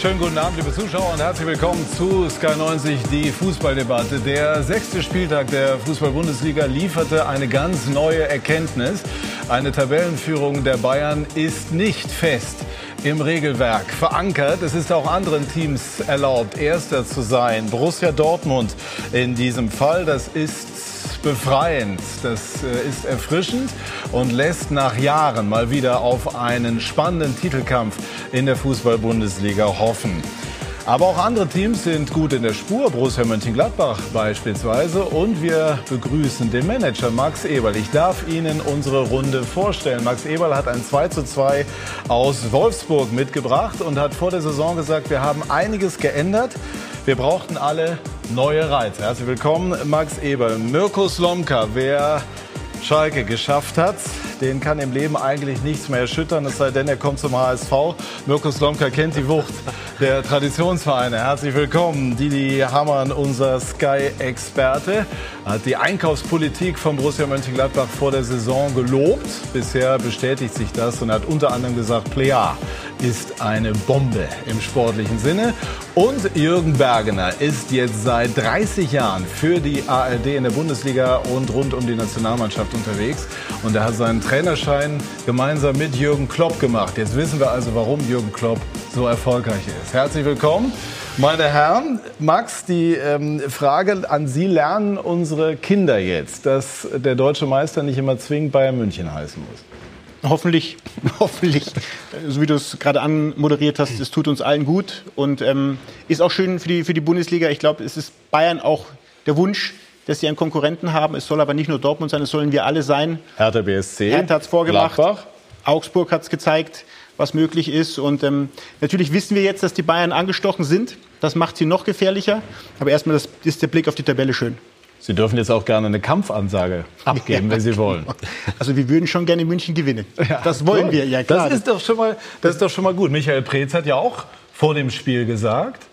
Schönen guten Abend, liebe Zuschauer, und herzlich willkommen zu Sky 90, die Fußballdebatte. Der sechste Spieltag der Fußball-Bundesliga lieferte eine ganz neue Erkenntnis. Eine Tabellenführung der Bayern ist nicht fest im Regelwerk verankert. Es ist auch anderen Teams erlaubt, Erster zu sein. Borussia Dortmund in diesem Fall, das ist befreiend, das äh, ist erfrischend und lässt nach Jahren mal wieder auf einen spannenden Titelkampf in der Fußball-Bundesliga hoffen. Aber auch andere Teams sind gut in der Spur, Borussia Mönchengladbach beispielsweise. Und wir begrüßen den Manager Max Eberl. Ich darf Ihnen unsere Runde vorstellen. Max Eberl hat ein 2 zu 2 aus Wolfsburg mitgebracht und hat vor der Saison gesagt, wir haben einiges geändert. Wir brauchten alle neue Reize. Herzlich willkommen, Max Eberl. Mirko Slomka, wer Schalke geschafft hat, den kann im Leben eigentlich nichts mehr erschüttern, es sei denn, er kommt zum HSV. Mirko Slomka kennt die Wucht der Traditionsvereine. Herzlich willkommen. Didi Hamann, unser Sky-Experte, hat die Einkaufspolitik von Borussia Mönchengladbach vor der Saison gelobt. Bisher bestätigt sich das und hat unter anderem gesagt, Plea ist eine Bombe im sportlichen Sinne. Und Jürgen Bergener ist jetzt seit 30 Jahren für die ARD in der Bundesliga und rund um die Nationalmannschaft unterwegs. Und er hat seinen Trainerschein gemeinsam mit Jürgen Klopp gemacht. Jetzt wissen wir also, warum Jürgen Klopp so erfolgreich ist. Herzlich willkommen. Meine Herren, Max, die ähm, Frage an Sie, lernen unsere Kinder jetzt, dass der deutsche Meister nicht immer zwingend Bayern München heißen muss? Hoffentlich, hoffentlich, so wie du es gerade anmoderiert hast, es tut uns allen gut und ähm, ist auch schön für die, für die Bundesliga. Ich glaube, es ist Bayern auch der Wunsch, dass sie einen Konkurrenten haben. Es soll aber nicht nur Dortmund sein, es sollen wir alle sein. Hertha BSC. Hertha hat es vorgemacht. Gladbach. Augsburg hat es gezeigt was möglich ist. Und ähm, natürlich wissen wir jetzt, dass die Bayern angestochen sind. Das macht sie noch gefährlicher. Aber erstmal das, ist der Blick auf die Tabelle schön. Sie dürfen jetzt auch gerne eine Kampfansage abgeben, ja, wenn Sie wollen. Also wir würden schon gerne in München gewinnen. Ja, das wollen cool. wir, ja klar. Das ist, doch schon mal, das ist doch schon mal gut. Michael Preetz hat ja auch vor dem Spiel gesagt,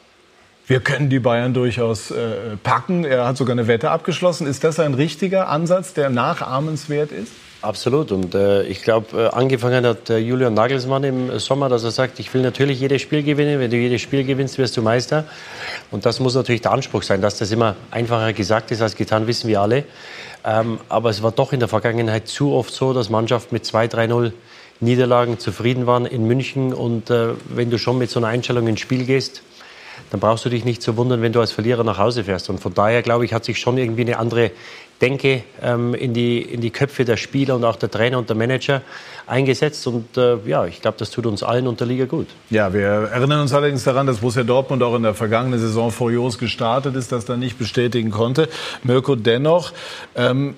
wir können die Bayern durchaus äh, packen. Er hat sogar eine Wette abgeschlossen. Ist das ein richtiger Ansatz, der nachahmenswert ist? Absolut. Und äh, ich glaube, äh, angefangen hat äh, Julian Nagelsmann im Sommer, dass er sagt, ich will natürlich jedes Spiel gewinnen. Wenn du jedes Spiel gewinnst, wirst du Meister. Und das muss natürlich der Anspruch sein. Dass das immer einfacher gesagt ist als getan, wissen wir alle. Ähm, aber es war doch in der Vergangenheit zu oft so, dass Mannschaften mit 2-3-0 Niederlagen zufrieden waren in München. Und äh, wenn du schon mit so einer Einstellung ins Spiel gehst, dann brauchst du dich nicht zu wundern, wenn du als Verlierer nach Hause fährst. Und von daher, glaube ich, hat sich schon irgendwie eine andere Denke ähm, in, die, in die Köpfe der Spieler und auch der Trainer und der Manager eingesetzt. Und äh, ja, ich glaube, das tut uns allen und der Liga gut. Ja, wir erinnern uns allerdings daran, dass Borussia Dortmund auch in der vergangenen Saison furios gestartet ist, das dann nicht bestätigen konnte. Mirko, dennoch, ähm,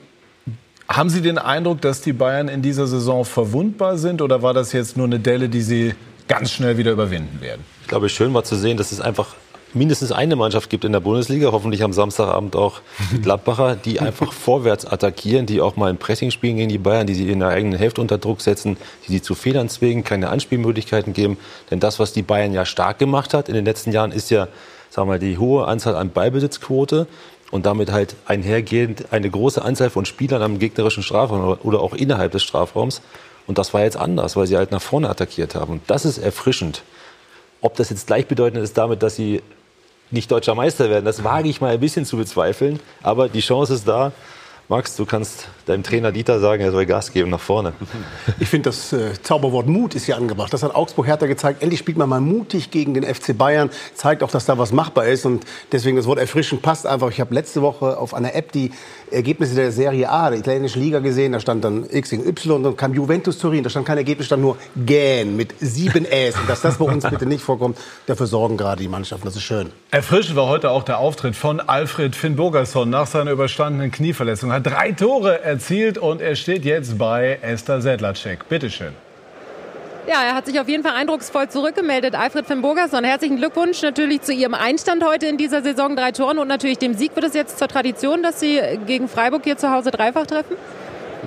haben Sie den Eindruck, dass die Bayern in dieser Saison verwundbar sind oder war das jetzt nur eine Delle, die Sie ganz schnell wieder überwinden werden? Ich glaube, schön war zu sehen, dass es einfach mindestens eine Mannschaft gibt in der Bundesliga, hoffentlich am Samstagabend auch die Gladbacher, die einfach vorwärts attackieren, die auch mal im Pressing spielen gegen die Bayern, die sie in der eigenen Hälfte unter Druck setzen, die sie zu Fehlern zwingen, keine Anspielmöglichkeiten geben. Denn das, was die Bayern ja stark gemacht hat in den letzten Jahren, ist ja, sagen wir mal, die hohe Anzahl an Ballbesitzquote und damit halt einhergehend eine große Anzahl von Spielern am gegnerischen Strafraum oder auch innerhalb des Strafraums. Und das war jetzt anders, weil sie halt nach vorne attackiert haben. Und das ist erfrischend. Ob das jetzt gleichbedeutend ist damit, dass sie nicht deutscher Meister werden. Das wage ich mal ein bisschen zu bezweifeln. Aber die Chance ist da. Max, du kannst deinem Trainer Dieter sagen, er soll Gas geben nach vorne. Ich finde, das äh, Zauberwort Mut ist hier angebracht. Das hat Augsburg Hertha gezeigt. Endlich spielt man mal mutig gegen den FC Bayern. Zeigt auch, dass da was machbar ist. Und deswegen das Wort erfrischend passt einfach. Ich habe letzte Woche auf einer App die Ergebnisse der Serie A, der italienischen Liga gesehen. Da stand dann X gegen Y und dann kam Juventus Turin. Da stand kein Ergebnis, stand nur Gähn mit sieben Äs. Und dass das bei uns bitte nicht vorkommt, dafür sorgen gerade die Mannschaften. Das ist schön. Erfrischend war heute auch der Auftritt von Alfred Finn Burgerson nach seiner überstandenen Knieverletzung. Er hat drei Tore erzielt und er steht jetzt bei Esther Sedlacek. Bitte schön. Ja, er hat sich auf jeden Fall eindrucksvoll zurückgemeldet. Alfred von Burgerson, herzlichen Glückwunsch natürlich zu Ihrem Einstand heute in dieser Saison. Drei Toren und natürlich dem Sieg. Wird es jetzt zur Tradition, dass Sie gegen Freiburg hier zu Hause dreifach treffen?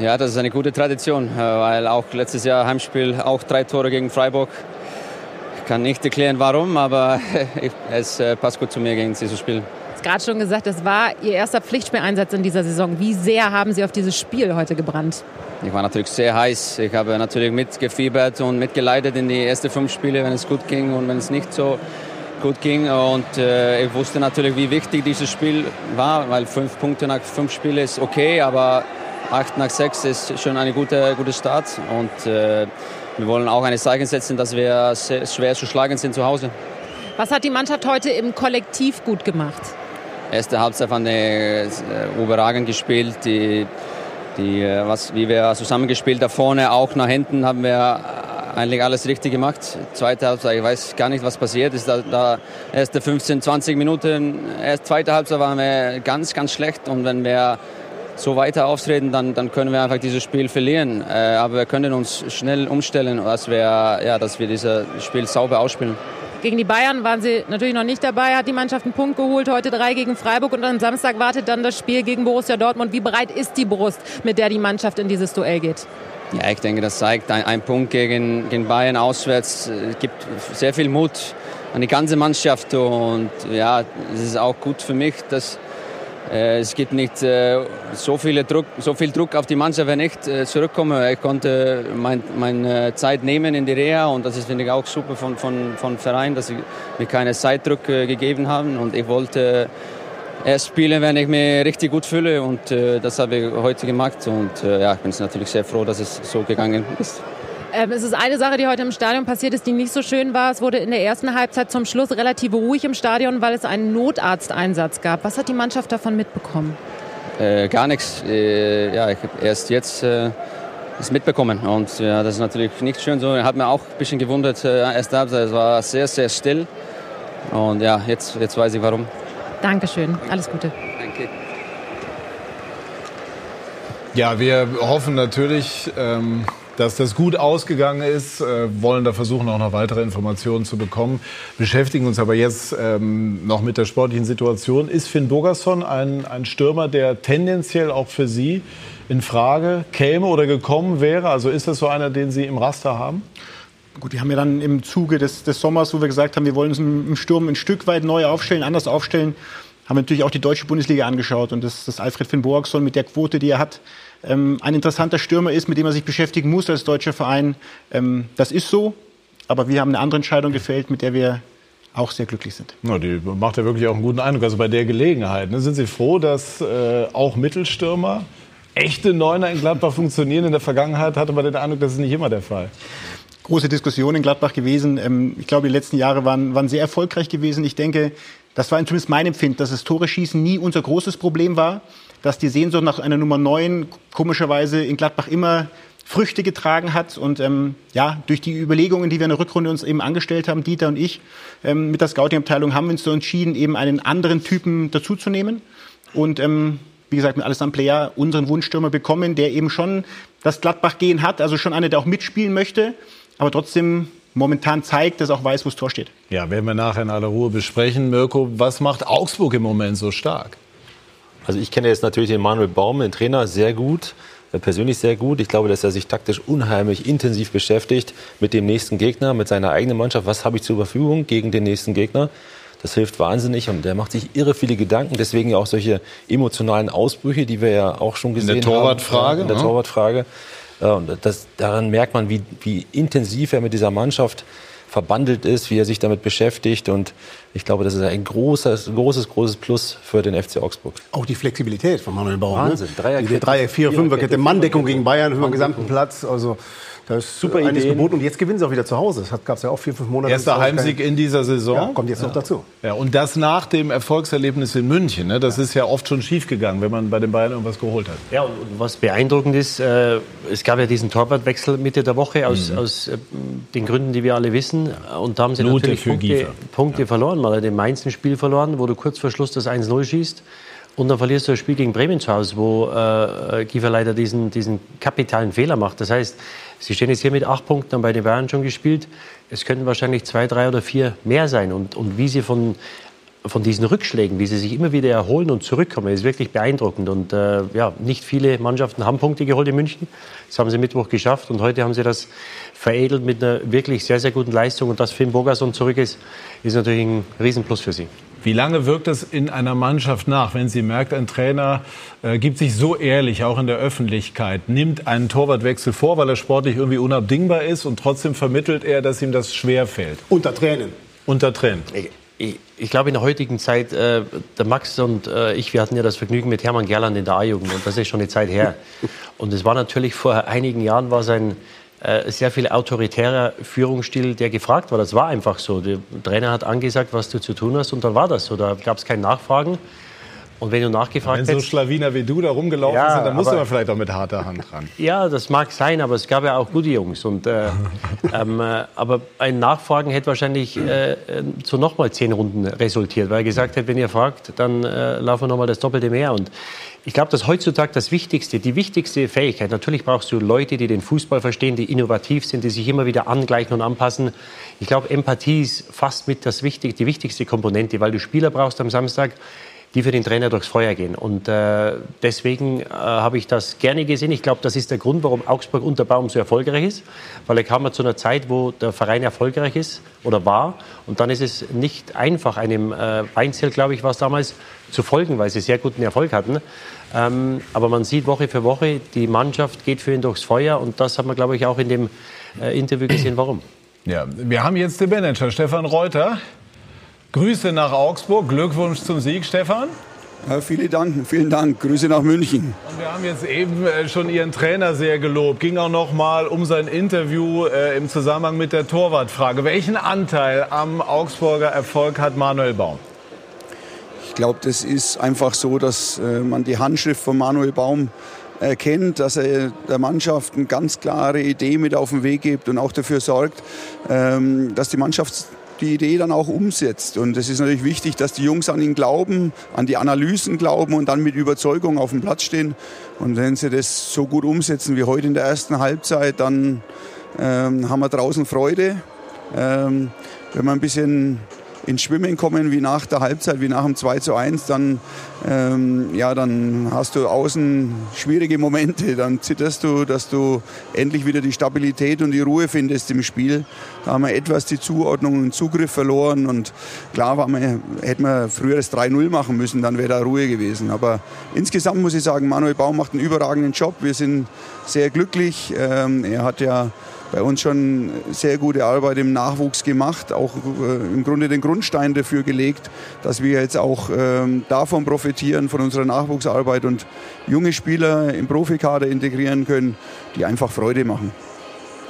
Ja, das ist eine gute Tradition, äh, weil auch letztes Jahr Heimspiel auch drei Tore gegen Freiburg. Ich kann nicht erklären, warum, aber es äh, passt gut zu mir, gegen sie zu spielen. Gerade schon gesagt, das war Ihr erster Pflichtspieleinsatz in dieser Saison. Wie sehr haben Sie auf dieses Spiel heute gebrannt? Ich war natürlich sehr heiß. Ich habe natürlich mitgefiebert und mitgeleitet in die ersten fünf Spiele, wenn es gut ging und wenn es nicht so gut ging. Und äh, ich wusste natürlich, wie wichtig dieses Spiel war, weil fünf Punkte nach fünf Spielen ist okay, aber acht nach sechs ist schon ein guter, guter Start. Und äh, wir wollen auch eine Zeichen setzen, dass wir schwer zu schlagen sind zu Hause. Was hat die Mannschaft heute im Kollektiv gut gemacht? Erste Halbzeit fand ich äh, überragend gespielt. Die, die, äh, was, wie wir zusammengespielt da vorne, auch nach hinten haben wir eigentlich alles richtig gemacht. Zweite Halbzeit, ich weiß gar nicht, was passiert ist. Da, da erste 15, 20 Minuten, erst zweite Halbzeit waren wir ganz, ganz schlecht. Und wenn wir so weiter auftreten, dann, dann können wir einfach dieses Spiel verlieren. Äh, aber wir können uns schnell umstellen, dass wir, ja, dass wir dieses Spiel sauber ausspielen. Gegen die Bayern waren sie natürlich noch nicht dabei, hat die Mannschaft einen Punkt geholt, heute drei gegen Freiburg und am Samstag wartet dann das Spiel gegen Borussia Dortmund. Wie bereit ist die Brust, mit der die Mannschaft in dieses Duell geht? Ja, ich denke, das zeigt ein, ein Punkt gegen, gegen Bayern auswärts. Es gibt sehr viel Mut an die ganze Mannschaft und ja, es ist auch gut für mich, dass äh, es gibt nicht äh, so, viele Druck, so viel Druck auf die Mannschaft, wenn ich äh, zurückkomme. Ich konnte meine mein, Zeit nehmen in die Reha und das ist, finde ich, auch super von, von, von Verein, dass sie mir keine Zeitdruck gegeben haben und ich wollte erst spielen, wenn ich mich richtig gut fühle und das habe ich heute gemacht und ja, ich bin natürlich sehr froh, dass es so gegangen ist. Ähm, es ist eine Sache, die heute im Stadion passiert ist, die nicht so schön war. Es wurde in der ersten Halbzeit zum Schluss relativ ruhig im Stadion, weil es einen Notarzteinsatz gab. Was hat die Mannschaft davon mitbekommen? Äh, gar nichts. Äh, ja, ich habe erst jetzt äh, mitbekommen und ja, das ist natürlich nicht schön. So hat mir auch ein bisschen gewundert. Äh, erste Halbzeit es war sehr, sehr still und ja, jetzt, jetzt weiß ich warum. Dankeschön. Alles Gute. Danke. Ja, wir hoffen natürlich. Ähm dass das gut ausgegangen ist, äh, wollen da versuchen, auch noch weitere Informationen zu bekommen. Beschäftigen uns aber jetzt ähm, noch mit der sportlichen Situation. Ist Finn Bogerson ein, ein Stürmer, der tendenziell auch für Sie in Frage käme oder gekommen wäre? Also ist das so einer, den Sie im Raster haben? Gut, wir haben ja dann im Zuge des, des Sommers, wo wir gesagt haben, wir wollen uns im Sturm ein Stück weit neu aufstellen, anders aufstellen, haben wir natürlich auch die deutsche Bundesliga angeschaut und das, das Alfred Finn Bogerson mit der Quote, die er hat, ähm, ein interessanter Stürmer ist, mit dem man sich beschäftigen muss als deutscher Verein. Ähm, das ist so, aber wir haben eine andere Entscheidung gefällt, mit der wir auch sehr glücklich sind. Ja, die macht ja wirklich auch einen guten Eindruck. Also bei der Gelegenheit. Ne, sind Sie froh, dass äh, auch Mittelstürmer, echte Neuner in Gladbach funktionieren? In der Vergangenheit hatte man den Eindruck, das ist nicht immer der Fall. Große Diskussion in Gladbach gewesen. Ähm, ich glaube, die letzten Jahre waren, waren sehr erfolgreich gewesen. Ich denke, das war zumindest mein Empfinden, dass das Tore schießen nie unser großes Problem war dass die Sehnsucht nach einer Nummer 9 komischerweise in Gladbach immer Früchte getragen hat. Und ähm, ja, durch die Überlegungen, die wir in der Rückrunde uns eben angestellt haben, Dieter und ich, ähm, mit der Scouting-Abteilung haben wir uns so entschieden, eben einen anderen Typen dazuzunehmen. Und ähm, wie gesagt, mit Alessandro Player unseren Wunschstürmer bekommen, der eben schon das Gladbach-Gehen hat, also schon einer, der auch mitspielen möchte, aber trotzdem momentan zeigt, dass auch weiß, wo das Tor steht. Ja, werden wir nachher in aller Ruhe besprechen. Mirko, was macht Augsburg im Moment so stark? Also ich kenne jetzt natürlich den Manuel Baum, den Trainer, sehr gut äh, persönlich sehr gut. Ich glaube, dass er sich taktisch unheimlich intensiv beschäftigt mit dem nächsten Gegner, mit seiner eigenen Mannschaft. Was habe ich zur Verfügung gegen den nächsten Gegner? Das hilft wahnsinnig und der macht sich irre viele Gedanken. Deswegen ja auch solche emotionalen Ausbrüche, die wir ja auch schon gesehen haben. In der Torwartfrage. In der ne? Torwartfrage. Und das, daran merkt man, wie, wie intensiv er mit dieser Mannschaft verbandelt ist, wie er sich damit beschäftigt. Und ich glaube, das ist ein großes, großes, großes Plus für den FC Augsburg. Auch die Flexibilität von Manuel Bauer. Ne? Wahnsinn. Ne? Dreierkette, Dreier, vier, Fünferkette, Manndeckung gegen Bayern über den gesamten Platz. Also das ist super einiges geboten. Und jetzt gewinnen sie auch wieder zu Hause. Das gab es ja auch vier, fünf Monate. Erster Heimsieg in dieser Saison. Ja, kommt jetzt ja. noch dazu. Ja, und das nach dem Erfolgserlebnis in München. Ne? Das ist ja oft schon schiefgegangen, wenn man bei den Bayern irgendwas geholt hat. Ja, und was beeindruckend ist, äh, es gab ja diesen Torwartwechsel Mitte der Woche aus, mhm. aus äh, den Gründen, die wir alle wissen. Und da haben sie Note natürlich Punkte, Punkte ja. verloren. Man hat in Mainz ein Spiel verloren, wo du kurz vor Schluss das 1-0 schießt. Und dann verlierst du das Spiel gegen Bremen zu Hause, wo äh, Kiefer leider diesen, diesen kapitalen Fehler macht. Das heißt, Sie stehen jetzt hier mit acht Punkten, bei den Bayern schon gespielt. Es könnten wahrscheinlich zwei, drei oder vier mehr sein. Und, und wie Sie von von diesen Rückschlägen, wie sie sich immer wieder erholen und zurückkommen, ist wirklich beeindruckend. Und äh, ja, nicht viele Mannschaften haben Punkte geholt in München. Das haben sie Mittwoch geschafft und heute haben sie das veredelt mit einer wirklich sehr, sehr guten Leistung. Und dass Finn Bogerson zurück ist, ist natürlich ein Riesenplus für sie. Wie lange wirkt es in einer Mannschaft nach, wenn sie merkt, ein Trainer äh, gibt sich so ehrlich, auch in der Öffentlichkeit, nimmt einen Torwartwechsel vor, weil er sportlich irgendwie unabdingbar ist und trotzdem vermittelt er, dass ihm das schwer fällt? Unter Tränen. Unter Tränen. Ich, ich, glaube, in der heutigen Zeit, äh, der Max und äh, ich, wir hatten ja das Vergnügen mit Hermann Gerland in der A-Jugend und das ist schon eine Zeit her. Und es war natürlich vor einigen Jahren war sein äh, sehr viel autoritärer Führungsstil, der gefragt war. Das war einfach so. Der Trainer hat angesagt, was du zu tun hast und dann war das so. Da gab es kein Nachfragen. Und wenn du nachgefragt Wenn so Schlawiner wie du da rumgelaufen Ja, sind, dann musste man vielleicht auch mit harter Hand ran. ja, das mag sein, aber es gab ja auch gute Jungs. Und, äh, ähm, äh, aber ein Nachfragen hätte wahrscheinlich äh, äh, zu nochmal zehn Runden resultiert, weil er gesagt hat, wenn ihr fragt, dann äh, laufen wir nochmal das Doppelte mehr. Und ich glaube, dass heutzutage das Wichtigste, die wichtigste Fähigkeit, natürlich brauchst du Leute, die den Fußball verstehen, die innovativ sind, die sich immer wieder angleichen und anpassen. Ich glaube, Empathie ist fast mit das wichtig, die wichtigste Komponente, weil du Spieler brauchst am Samstag, die für den Trainer durchs Feuer gehen. Und äh, deswegen äh, habe ich das gerne gesehen. Ich glaube, das ist der Grund, warum Augsburg unter Baum so erfolgreich ist. Weil er kam ja zu einer Zeit, wo der Verein erfolgreich ist oder war. Und dann ist es nicht einfach, einem äh, Weinzel, glaube ich, war es damals, zu folgen, weil sie sehr guten Erfolg hatten. Ähm, aber man sieht Woche für Woche, die Mannschaft geht für ihn durchs Feuer. Und das hat man, glaube ich, auch in dem äh, Interview gesehen, warum. Ja, wir haben jetzt den Manager Stefan Reuter. Grüße nach Augsburg, Glückwunsch zum Sieg, Stefan. Ja, vielen Dank, vielen Dank. Grüße nach München. Und wir haben jetzt eben äh, schon Ihren Trainer sehr gelobt. Ging auch noch mal um sein Interview äh, im Zusammenhang mit der Torwartfrage. Welchen Anteil am Augsburger Erfolg hat Manuel Baum? Ich glaube, das ist einfach so, dass äh, man die Handschrift von Manuel Baum erkennt, dass er der Mannschaft eine ganz klare Idee mit auf den Weg gibt und auch dafür sorgt, ähm, dass die Mannschaft die Idee dann auch umsetzt. Und es ist natürlich wichtig, dass die Jungs an ihn glauben, an die Analysen glauben und dann mit Überzeugung auf dem Platz stehen. Und wenn sie das so gut umsetzen wie heute in der ersten Halbzeit, dann ähm, haben wir draußen Freude. Ähm, wenn wir ein bisschen ins Schwimmen kommen, wie nach der Halbzeit, wie nach dem 2 zu 1, dann, ähm, ja, dann hast du außen schwierige Momente. Dann zitterst du, dass du endlich wieder die Stabilität und die Ruhe findest im Spiel. Da haben wir etwas die Zuordnung und Zugriff verloren. Und klar war man, hätten wir früher das 3-0 machen müssen, dann wäre da Ruhe gewesen. Aber insgesamt muss ich sagen, Manuel Baum macht einen überragenden Job. Wir sind sehr glücklich. Ähm, er hat ja bei uns schon sehr gute Arbeit im Nachwuchs gemacht, auch äh, im Grunde den Grundstein dafür gelegt, dass wir jetzt auch ähm, davon profitieren, von unserer Nachwuchsarbeit und junge Spieler im Profikader integrieren können, die einfach Freude machen.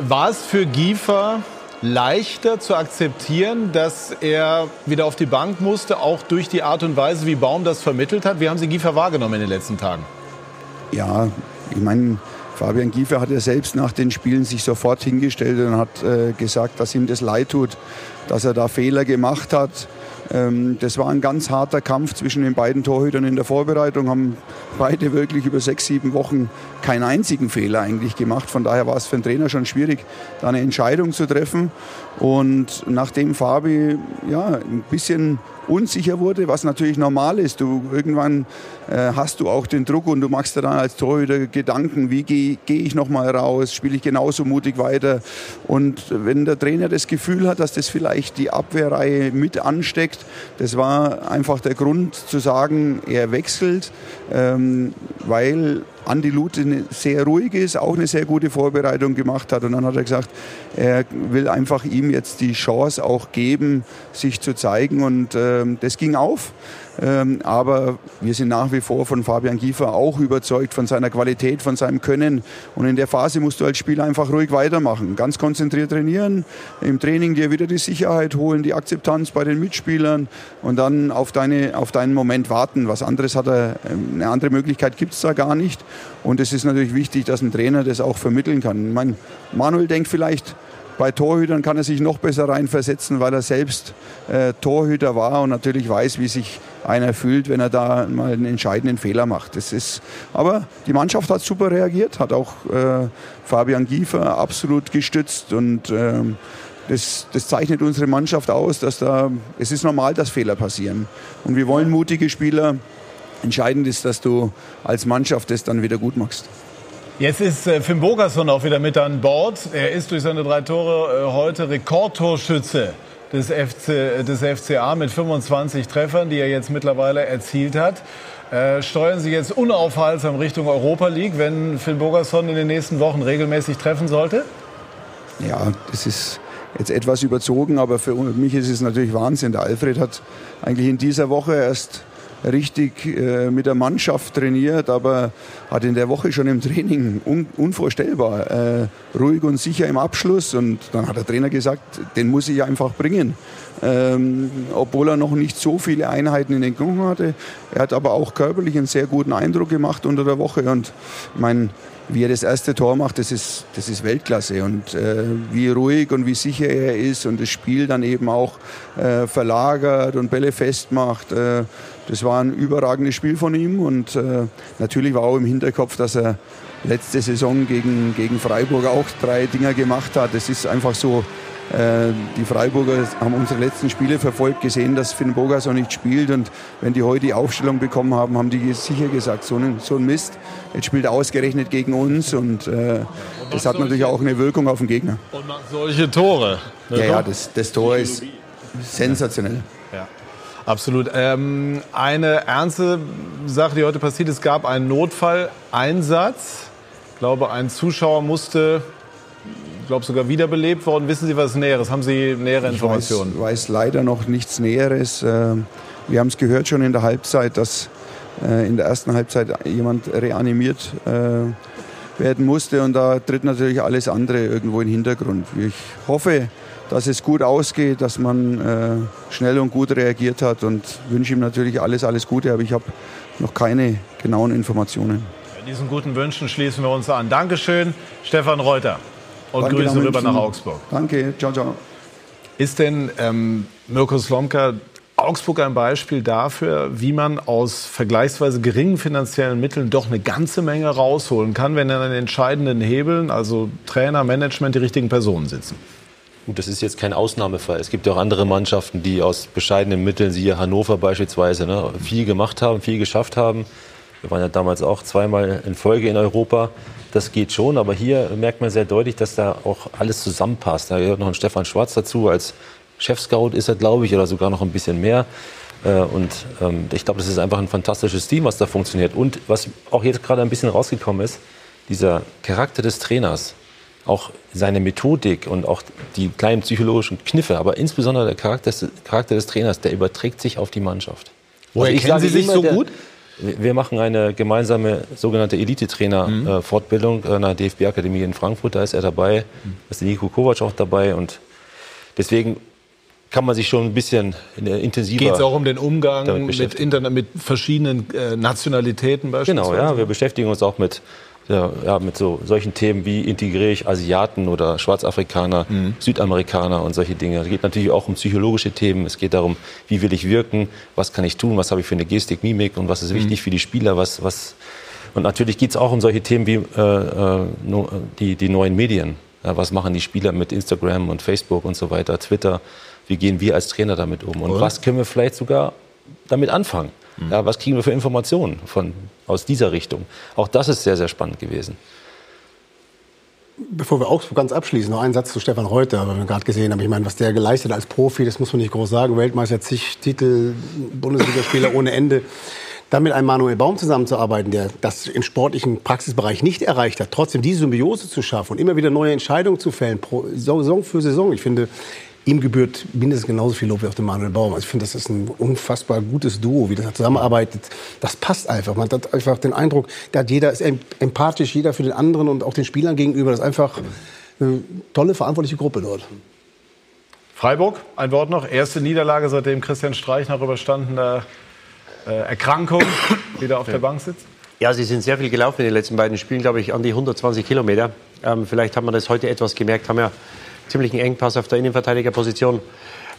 War es für Giefer leichter zu akzeptieren, dass er wieder auf die Bank musste, auch durch die Art und Weise, wie Baum das vermittelt hat? Wie haben Sie Giefer wahrgenommen in den letzten Tagen? Ja, ich meine, Fabian Giefer hat ja selbst nach den Spielen sich sofort hingestellt und hat äh, gesagt, dass ihm das leid tut, dass er da Fehler gemacht hat. Ähm, das war ein ganz harter Kampf zwischen den beiden Torhütern in der Vorbereitung, haben beide wirklich über sechs, sieben Wochen keinen einzigen Fehler eigentlich gemacht. Von daher war es für den Trainer schon schwierig, da eine Entscheidung zu treffen. Und nachdem Fabi ja, ein bisschen unsicher wurde, was natürlich normal ist. Du irgendwann äh, hast du auch den Druck und du machst dir dann als Torhüter Gedanken, wie gehe geh ich noch mal raus, spiele ich genauso mutig weiter. Und wenn der Trainer das Gefühl hat, dass das vielleicht die Abwehrreihe mit ansteckt, das war einfach der Grund zu sagen, er wechselt, ähm, weil Andi Lute sehr ruhig ist, auch eine sehr gute Vorbereitung gemacht hat. Und dann hat er gesagt, er will einfach ihm jetzt die Chance auch geben, sich zu zeigen. Und ähm, das ging auf. Ähm, aber wir sind nach wie vor von Fabian Giefer auch überzeugt von seiner Qualität, von seinem Können. Und in der Phase musst du als Spieler einfach ruhig weitermachen. Ganz konzentriert trainieren, im Training dir wieder die Sicherheit holen, die Akzeptanz bei den Mitspielern und dann auf, deine, auf deinen Moment warten. Was anderes hat er, eine andere Möglichkeit gibt es da gar nicht. Und es ist natürlich wichtig, dass ein Trainer das auch vermitteln kann. Ich meine, Manuel denkt vielleicht, bei Torhütern kann er sich noch besser reinversetzen, weil er selbst äh, Torhüter war und natürlich weiß, wie sich einer fühlt, wenn er da mal einen entscheidenden Fehler macht. Das ist, aber die Mannschaft hat super reagiert, hat auch äh, Fabian Giefer absolut gestützt und ähm, das, das, zeichnet unsere Mannschaft aus, dass da, es ist normal, dass Fehler passieren. Und wir wollen mutige Spieler. Entscheidend ist, dass du als Mannschaft das dann wieder gut machst. Jetzt ist äh, Finn Bogerson auch wieder mit an Bord. Er ist durch seine drei Tore äh, heute Rekordtorschütze des, FC, des FCA mit 25 Treffern, die er jetzt mittlerweile erzielt hat. Äh, steuern Sie jetzt unaufhaltsam Richtung Europa League, wenn Finn Bogerson in den nächsten Wochen regelmäßig treffen sollte? Ja, das ist jetzt etwas überzogen, aber für mich ist es natürlich Wahnsinn. Der Alfred hat eigentlich in dieser Woche erst richtig äh, mit der Mannschaft trainiert, aber hat in der Woche schon im Training un unvorstellbar äh, ruhig und sicher im Abschluss. Und dann hat der Trainer gesagt, den muss ich einfach bringen. Ähm, obwohl er noch nicht so viele Einheiten in den Knochen hatte. Er hat aber auch körperlich einen sehr guten Eindruck gemacht unter der Woche. Und ich meine, wie er das erste Tor macht, das ist, das ist Weltklasse. Und äh, wie ruhig und wie sicher er ist und das Spiel dann eben auch äh, verlagert und Bälle festmacht. Äh, das war ein überragendes Spiel von ihm. Und äh, natürlich war auch im Hinterkopf, dass er letzte Saison gegen, gegen Freiburg auch drei Dinger gemacht hat. Das ist einfach so äh, die Freiburger haben unsere letzten Spiele verfolgt, gesehen, dass Finn Bogason nicht spielt. Und wenn die heute die Aufstellung bekommen haben, haben die sicher gesagt, so ein, so ein Mist. Jetzt spielt er ausgerechnet gegen uns. Und äh, das hat natürlich auch eine Wirkung auf den Gegner. Und macht solche Tore. Ne, ja, ja, das, das Tor ist sensationell. Absolut. Ähm, eine ernste Sache, die heute passiert ist, es gab einen Notfalleinsatz. Ich glaube, ein Zuschauer musste ich glaube sogar wiederbelebt worden. Wissen Sie was Näheres? Haben Sie nähere Informationen? Ich weiß, weiß leider noch nichts Näheres. Äh, wir haben es gehört schon in der Halbzeit, dass äh, in der ersten Halbzeit jemand reanimiert äh, werden musste. Und da tritt natürlich alles andere irgendwo in den Hintergrund. Ich hoffe, dass es gut ausgeht, dass man schnell und gut reagiert hat und wünsche ihm natürlich alles, alles Gute. Aber ich habe noch keine genauen Informationen. Bei diesen guten Wünschen schließen wir uns an. Dankeschön, Stefan Reuter. Und Danke Grüße rüber nach Augsburg. Danke, ciao, ciao. Ist denn ähm, Mirko Slomka Augsburg ein Beispiel dafür, wie man aus vergleichsweise geringen finanziellen Mitteln doch eine ganze Menge rausholen kann, wenn an den entscheidenden Hebeln, also Trainer, Management, die richtigen Personen sitzen? Gut, das ist jetzt kein Ausnahmefall. Es gibt ja auch andere Mannschaften, die aus bescheidenen Mitteln, siehe Hannover beispielsweise, ne, viel gemacht haben, viel geschafft haben. Wir waren ja damals auch zweimal in Folge in Europa das geht schon. Aber hier merkt man sehr deutlich, dass da auch alles zusammenpasst. Da gehört noch ein Stefan Schwarz dazu. Als Chefscout ist er, glaube ich, oder sogar noch ein bisschen mehr. Äh, und ähm, ich glaube, das ist einfach ein fantastisches Team, was da funktioniert. Und was auch jetzt gerade ein bisschen rausgekommen ist, dieser Charakter des Trainers, auch seine Methodik und auch die kleinen psychologischen Kniffe, aber insbesondere der Charakter, Charakter des Trainers, der überträgt sich auf die Mannschaft. Woher also kennen Sie sich so gut? Wir machen eine gemeinsame sogenannte Elite-Trainer-Fortbildung mhm. an der DFB-Akademie in Frankfurt. Da ist er dabei, da ist Nico Kovac auch dabei. Und deswegen kann man sich schon ein bisschen äh, intensiver. Geht es auch um den Umgang mit, Internet, mit verschiedenen äh, Nationalitäten beispielsweise? Genau, ja. Wir beschäftigen uns auch mit ja, ja, mit so solchen Themen wie integriere ich Asiaten oder Schwarzafrikaner, mhm. Südamerikaner und solche Dinge. Es geht natürlich auch um psychologische Themen. Es geht darum, wie will ich wirken, was kann ich tun, was habe ich für eine Gestik, Mimik und was ist mhm. wichtig für die Spieler, was, was und natürlich geht es auch um solche Themen wie äh, äh die, die neuen Medien. Ja, was machen die Spieler mit Instagram und Facebook und so weiter, Twitter? Wie gehen wir als Trainer damit um? Und, und? was können wir vielleicht sogar damit anfangen? Ja, was kriegen wir für Informationen von, aus dieser Richtung? Auch das ist sehr, sehr spannend gewesen. Bevor wir Augsburg ganz abschließen, noch einen Satz zu Stefan Reuter, weil wir gerade gesehen haben. Ich meine, was der geleistet hat als Profi, das muss man nicht groß sagen. Weltmeister, zig Titel, Bundesligaspieler ohne Ende. Dann mit einem Manuel Baum zusammenzuarbeiten, der das im sportlichen Praxisbereich nicht erreicht hat, trotzdem diese Symbiose zu schaffen und immer wieder neue Entscheidungen zu fällen, Saison für Saison. Ich finde, ihm gebührt mindestens genauso viel Lob wie auch dem Manuel Baum. Also ich finde, das ist ein unfassbar gutes Duo, wie das zusammenarbeitet. Das passt einfach. Man hat einfach den Eindruck, da jeder ist empathisch, jeder für den anderen und auch den Spielern gegenüber. Das ist einfach eine tolle, verantwortliche Gruppe dort. Freiburg, ein Wort noch. Erste Niederlage, seitdem Christian Streich nach überstandener äh, Erkrankung wieder auf der Bank sitzt. Ja, sie sind sehr viel gelaufen in den letzten beiden Spielen, glaube ich, an die 120 Kilometer. Ähm, vielleicht haben wir das heute etwas gemerkt, haben ja ziemlichen Engpass auf der Innenverteidigerposition.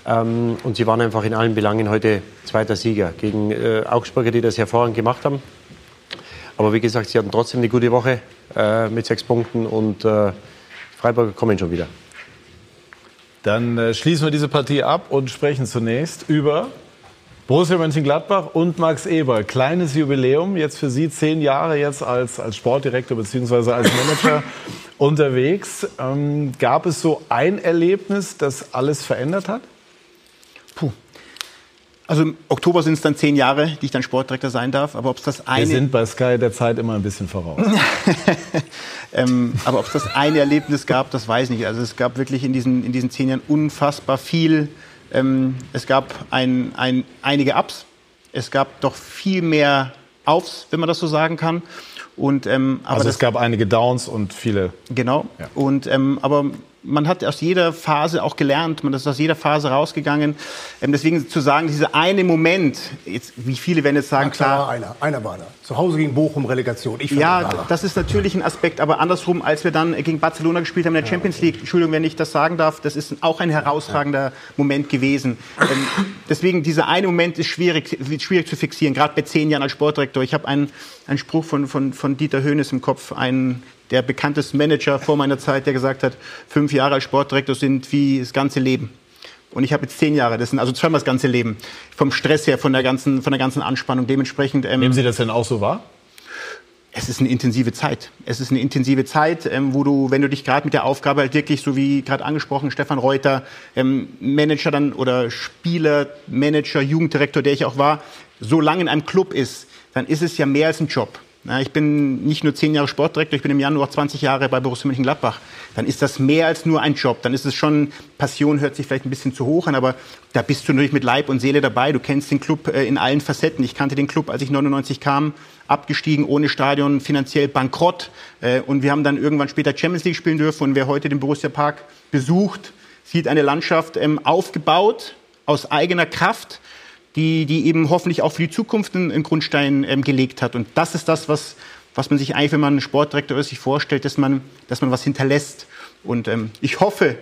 Ähm, und sie waren einfach in allen Belangen heute zweiter Sieger gegen äh, Augsburger, die das hervorragend gemacht haben. Aber wie gesagt, sie hatten trotzdem eine gute Woche äh, mit sechs Punkten und äh, Freiburger kommen schon wieder. Dann äh, schließen wir diese Partie ab und sprechen zunächst über Borussia Mönchengladbach und Max Eber. Kleines Jubiläum, jetzt für Sie zehn Jahre jetzt als, als Sportdirektor bzw. als Manager unterwegs. Ähm, gab es so ein Erlebnis, das alles verändert hat? Puh. Also im Oktober sind es dann zehn Jahre, die ich dann Sportdirektor sein darf. Aber ob es das eine... Wir sind bei Sky der Zeit immer ein bisschen voraus. ähm, aber ob es das eine Erlebnis gab, das weiß ich nicht. Also es gab wirklich in diesen, in diesen zehn Jahren unfassbar viel ähm, es gab ein, ein, einige Ups, es gab doch viel mehr Aufs, wenn man das so sagen kann. Und, ähm, aber also es gab einige Downs und viele. Genau. Ja. Und, ähm, aber man hat aus jeder Phase auch gelernt, man ist aus jeder Phase rausgegangen. Ähm, deswegen zu sagen, dieser eine Moment, jetzt, wie viele werden jetzt sagen, Max, klar. einer, einer war da. Zu Hause gegen Bochum Relegation. Ich ja, das ist natürlich ein Aspekt, aber andersrum, als wir dann gegen Barcelona gespielt haben in der Champions League, Entschuldigung, wenn ich das sagen darf, das ist auch ein herausragender ja. Moment gewesen. Ähm, deswegen, dieser eine Moment ist schwierig, schwierig zu fixieren, gerade bei zehn Jahren als Sportdirektor. Ich habe einen, einen Spruch von, von, von Dieter Höhnes im Kopf, einen der bekannteste Manager vor meiner Zeit, der gesagt hat, fünf Jahre als Sportdirektor sind wie das ganze Leben. Und ich habe jetzt zehn Jahre, das sind also zweimal das ganze Leben. Vom Stress her, von der ganzen, von der ganzen Anspannung. Dementsprechend. Ähm, Nehmen Sie das denn auch so wahr? Es ist eine intensive Zeit. Es ist eine intensive Zeit, ähm, wo du, wenn du dich gerade mit der Aufgabe halt wirklich, so wie gerade angesprochen, Stefan Reuter, ähm, Manager dann oder Spieler, Manager, Jugenddirektor, der ich auch war, so lange in einem Club ist, dann ist es ja mehr als ein Job. Na, ich bin nicht nur zehn Jahre Sportdirektor, ich bin im Januar 20 Jahre bei Borussia Mönchengladbach. Dann ist das mehr als nur ein Job. Dann ist es schon, Passion hört sich vielleicht ein bisschen zu hoch an, aber da bist du natürlich mit Leib und Seele dabei. Du kennst den Club äh, in allen Facetten. Ich kannte den Club, als ich 99 kam, abgestiegen, ohne Stadion, finanziell bankrott. Äh, und wir haben dann irgendwann später Champions League spielen dürfen. Und wer heute den Borussia Park besucht, sieht eine Landschaft ähm, aufgebaut aus eigener Kraft die, die eben hoffentlich auch für die Zukunft einen, einen Grundstein ähm, gelegt hat. Und das ist das, was, was man sich eigentlich, wenn man Sportdirektor ist, sich vorstellt, dass man, dass man was hinterlässt. Und ähm, ich hoffe,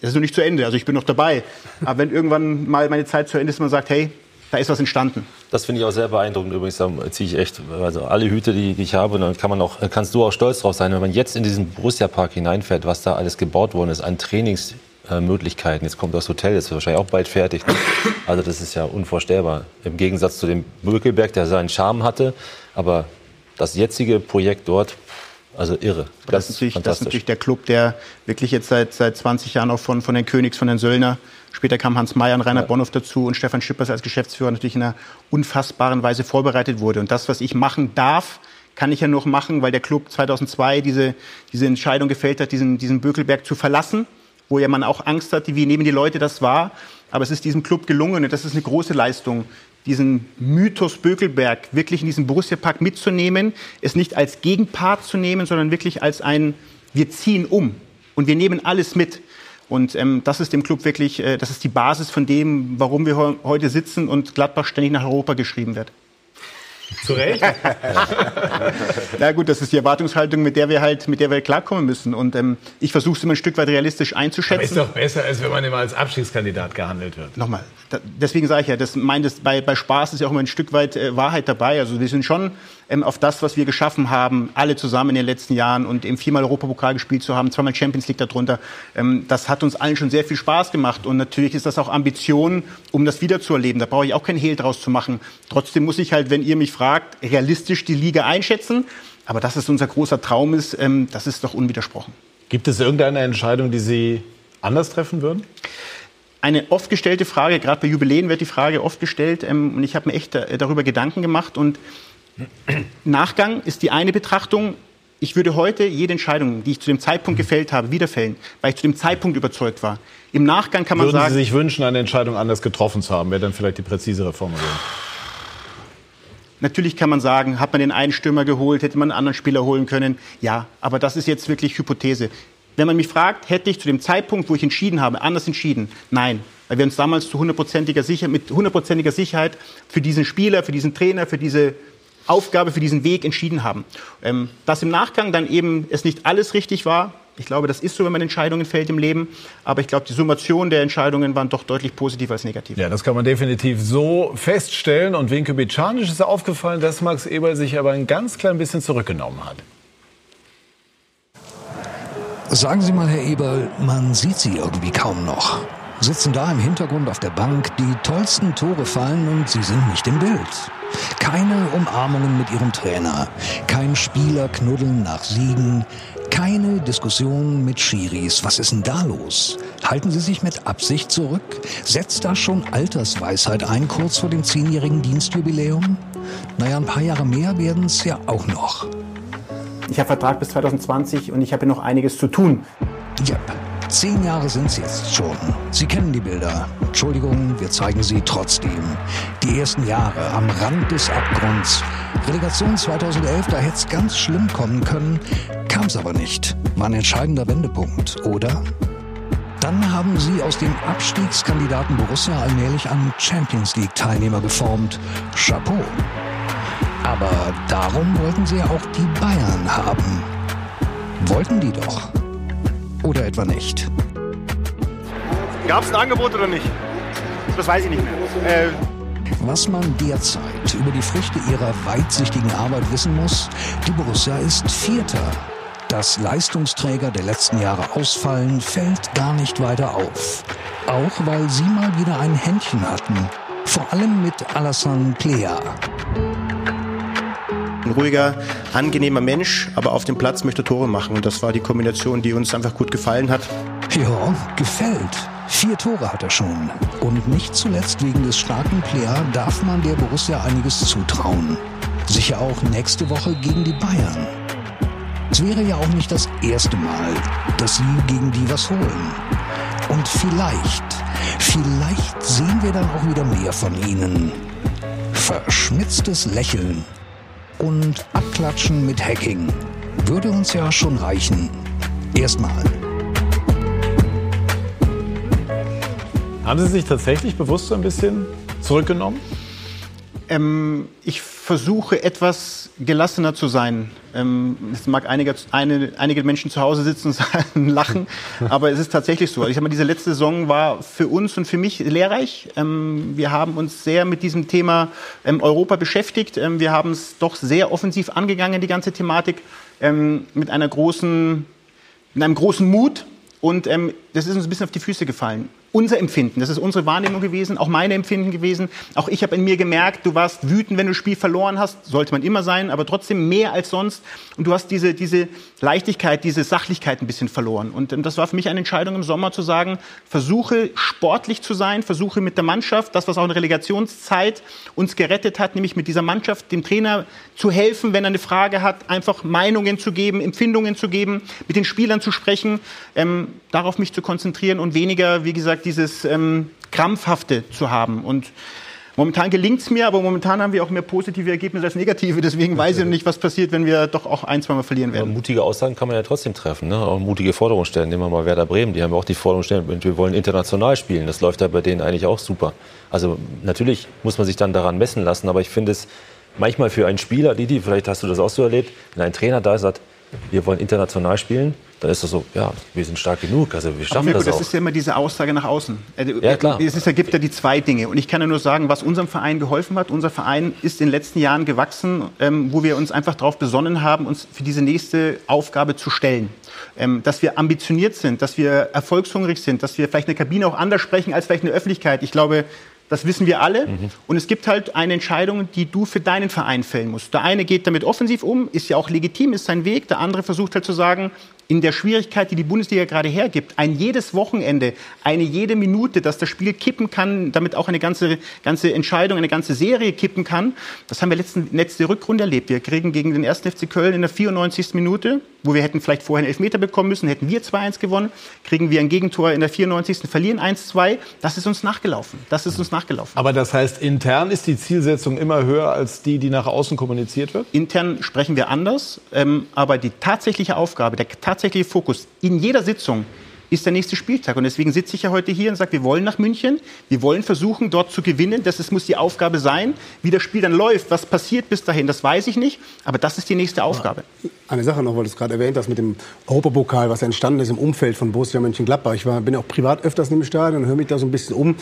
das ist noch nicht zu Ende, also ich bin noch dabei, aber wenn irgendwann mal meine Zeit zu Ende ist, man sagt, hey, da ist was entstanden. Das finde ich auch sehr beeindruckend. Übrigens, da ziehe ich echt, also alle Hüte, die, ich habe, dann kann man auch, kannst du auch stolz drauf sein, wenn man jetzt in diesen Borussia Park hineinfährt, was da alles gebaut worden ist an Trainings, äh, Möglichkeiten. Jetzt kommt das Hotel, ist wahrscheinlich auch bald fertig. Ne? Also das ist ja unvorstellbar. Im Gegensatz zu dem Bökelberg, der seinen Charme hatte. Aber das jetzige Projekt dort, also irre. Das, ist natürlich, das ist natürlich der Club, der wirklich jetzt seit, seit 20 Jahren auch von, von den Königs, von den Söllner, später kam Hans Mayer und Rainer ja. Bonhoff dazu und Stefan Schippers als Geschäftsführer natürlich in einer unfassbaren Weise vorbereitet wurde. Und das, was ich machen darf, kann ich ja noch machen, weil der Club 2002 diese, diese Entscheidung gefällt hat, diesen, diesen Bökelberg zu verlassen wo ja man auch Angst hatte, wie nehmen die Leute das wahr. Aber es ist diesem Club gelungen und das ist eine große Leistung, diesen Mythos Bökelberg wirklich in diesen Borussia-Park mitzunehmen, es nicht als Gegenpart zu nehmen, sondern wirklich als ein, wir ziehen um und wir nehmen alles mit. Und ähm, das ist dem Club wirklich, äh, das ist die Basis von dem, warum wir heute sitzen und Gladbach ständig nach Europa geschrieben wird. Zu Recht? ja gut, das ist die Erwartungshaltung, mit der wir halt, mit der wir klarkommen müssen. Und ähm, ich versuche es immer ein Stück weit realistisch einzuschätzen. Aber ist doch besser, als wenn man immer als Abstiegskandidat gehandelt wird. Nochmal, da, deswegen sage ich ja, das meint es, bei, bei Spaß ist ja auch immer ein Stück weit äh, Wahrheit dabei. Also wir sind schon ähm, auf das, was wir geschaffen haben, alle zusammen in den letzten Jahren und eben viermal Europapokal gespielt zu haben, zweimal Champions League darunter, ähm, das hat uns allen schon sehr viel Spaß gemacht. Und natürlich ist das auch Ambition, um das wiederzuerleben. Da brauche ich auch kein Hehl draus zu machen. Trotzdem muss ich halt, wenn ihr mich fragt, realistisch die Liga einschätzen. Aber dass es unser großer Traum ist, ähm, das ist doch unwidersprochen. Gibt es irgendeine Entscheidung, die Sie anders treffen würden? Eine oft gestellte Frage, gerade bei Jubiläen wird die Frage oft gestellt. Ähm, und ich habe mir echt darüber Gedanken gemacht. Und Nachgang ist die eine Betrachtung. Ich würde heute jede Entscheidung, die ich zu dem Zeitpunkt gefällt habe, wieder fällen, weil ich zu dem Zeitpunkt überzeugt war. Im Nachgang kann man Würden sagen. Würden Sie sich wünschen, eine Entscheidung anders getroffen zu haben? Wäre dann vielleicht die präzisere Formulierung? Natürlich kann man sagen, hat man den einen Stürmer geholt, hätte man einen anderen Spieler holen können. Ja, aber das ist jetzt wirklich Hypothese. Wenn man mich fragt, hätte ich zu dem Zeitpunkt, wo ich entschieden habe, anders entschieden? Nein, weil wir uns damals zu hundertprozentiger Sicherheit, mit hundertprozentiger Sicherheit für diesen Spieler, für diesen Trainer, für diese Aufgabe, für diesen Weg entschieden haben. Ähm, dass im Nachgang dann eben es nicht alles richtig war, ich glaube, das ist so, wenn man Entscheidungen fällt im Leben. Aber ich glaube, die Summation der Entscheidungen waren doch deutlich positiver als negativ. Ja, das kann man definitiv so feststellen. Und Winke ist aufgefallen, dass Max Eberl sich aber ein ganz klein bisschen zurückgenommen hat. Sagen Sie mal, Herr Eberl, man sieht Sie irgendwie kaum noch. Sitzen da im Hintergrund auf der Bank, die tollsten Tore fallen und Sie sind nicht im Bild. Keine Umarmungen mit Ihrem Trainer, kein Spieler knuddeln nach Siegen, keine Diskussion mit Schiris. Was ist denn da los? Halten Sie sich mit Absicht zurück? Setzt da schon Altersweisheit ein, kurz vor dem zehnjährigen Dienstjubiläum? Naja, ein paar Jahre mehr werden es ja auch noch. Ich habe Vertrag bis 2020 und ich habe noch einiges zu tun. Yep. Zehn Jahre sind es jetzt schon. Sie kennen die Bilder. Entschuldigung, wir zeigen sie trotzdem. Die ersten Jahre am Rand des Abgrunds. Relegation 2011, da hätte es ganz schlimm kommen können. Kam es aber nicht. War ein entscheidender Wendepunkt, oder? Dann haben sie aus dem Abstiegskandidaten Borussia allmählich einen Champions League-Teilnehmer geformt. Chapeau. Aber darum wollten sie ja auch die Bayern haben. Wollten die doch. Oder etwa nicht? Gab es ein Angebot oder nicht? Das weiß ich nicht mehr. Äh was man derzeit über die Früchte ihrer weitsichtigen Arbeit wissen muss, die Borussia ist Vierter. Dass Leistungsträger der letzten Jahre ausfallen, fällt gar nicht weiter auf. Auch weil sie mal wieder ein Händchen hatten. Vor allem mit Alassane Plea. Ein ruhiger, angenehmer Mensch, aber auf dem Platz möchte Tore machen. Und das war die Kombination, die uns einfach gut gefallen hat. Ja, gefällt. Vier Tore hat er schon. Und nicht zuletzt wegen des starken Player darf man der Borussia einiges zutrauen. Sicher auch nächste Woche gegen die Bayern. Es wäre ja auch nicht das erste Mal, dass sie gegen die was holen. Und vielleicht, vielleicht sehen wir dann auch wieder mehr von ihnen. Verschmitztes Lächeln und Abklatschen mit Hacking würde uns ja schon reichen. Erstmal. Haben Sie sich tatsächlich bewusst so ein bisschen zurückgenommen? Ähm, ich versuche etwas gelassener zu sein. Ähm, es mag einige, eine, einige Menschen zu Hause sitzen und lachen, aber es ist tatsächlich so. Ich sag mal, diese letzte Saison war für uns und für mich lehrreich. Ähm, wir haben uns sehr mit diesem Thema ähm, Europa beschäftigt. Wir haben es doch sehr offensiv angegangen, die ganze Thematik, mit einer großen, mit einem großen Mut. Und das ist uns ein bisschen auf die Füße gefallen unser Empfinden, das ist unsere Wahrnehmung gewesen, auch meine Empfinden gewesen. Auch ich habe in mir gemerkt, du warst wütend, wenn du das Spiel verloren hast, sollte man immer sein, aber trotzdem mehr als sonst. Und du hast diese, diese Leichtigkeit, diese Sachlichkeit ein bisschen verloren. Und das war für mich eine Entscheidung im Sommer zu sagen, versuche sportlich zu sein, versuche mit der Mannschaft, das, was auch in Relegationszeit uns gerettet hat, nämlich mit dieser Mannschaft, dem Trainer zu helfen, wenn er eine Frage hat, einfach Meinungen zu geben, Empfindungen zu geben, mit den Spielern zu sprechen, ähm, darauf mich zu konzentrieren und weniger, wie gesagt, dieses ähm, Krampfhafte zu haben. Und Momentan gelingt es mir, aber momentan haben wir auch mehr positive Ergebnisse als negative. Deswegen weiß ich noch nicht, was passiert, wenn wir doch auch ein, zweimal verlieren werden. Aber mutige Aussagen kann man ja trotzdem treffen. Ne? Auch mutige Forderungen stellen. Nehmen wir mal Werder Bremen. Die haben auch die Forderung stellen, wir wollen international spielen. Das läuft ja bei denen eigentlich auch super. Also natürlich muss man sich dann daran messen lassen. Aber ich finde es manchmal für einen Spieler, Didi, vielleicht hast du das auch so erlebt, wenn ein Trainer da ist, sagt, wir wollen international spielen, dann ist das so, ja, wir sind stark genug, also wir schaffen das auch. Das ist ja immer diese Aussage nach außen. Äh, ja, klar. Es ergibt ja die zwei Dinge. Und ich kann ja nur sagen, was unserem Verein geholfen hat. Unser Verein ist in den letzten Jahren gewachsen, ähm, wo wir uns einfach darauf besonnen haben, uns für diese nächste Aufgabe zu stellen. Ähm, dass wir ambitioniert sind, dass wir erfolgshungrig sind, dass wir vielleicht eine Kabine auch anders sprechen als vielleicht eine Öffentlichkeit. Ich glaube, das wissen wir alle. Mhm. Und es gibt halt eine Entscheidung, die du für deinen Verein fällen musst. Der eine geht damit offensiv um, ist ja auch legitim, ist sein Weg. Der andere versucht halt zu sagen, in der Schwierigkeit, die die Bundesliga gerade hergibt, ein jedes Wochenende, eine jede Minute, dass das Spiel kippen kann, damit auch eine ganze, ganze Entscheidung, eine ganze Serie kippen kann. Das haben wir letzten, letzte Rückrunde erlebt. Wir kriegen gegen den 1. FC Köln in der 94. Minute, wo wir hätten vielleicht vorher einen Elfmeter bekommen müssen, hätten wir 2-1 gewonnen, kriegen wir ein Gegentor in der 94. verlieren 1-2. Das ist uns nachgelaufen. Das ist uns nachgelaufen. Aber das heißt, intern ist die Zielsetzung immer höher als die, die nach außen kommuniziert wird? Intern sprechen wir anders, ähm, aber die tatsächliche Aufgabe, der tatsächliche Fokus in jeder Sitzung ist der nächste Spieltag. Und deswegen sitze ich ja heute hier und sage, wir wollen nach München, wir wollen versuchen, dort zu gewinnen. Das ist, muss die Aufgabe sein. Wie das Spiel dann läuft, was passiert bis dahin, das weiß ich nicht. Aber das ist die nächste Aufgabe. Eine Sache noch, weil du es gerade erwähnt hast mit dem Europapokal, was entstanden ist im Umfeld von Borussia Mönchengladbach. Ich war, bin auch privat öfters im Stadion und höre mich da so ein bisschen um.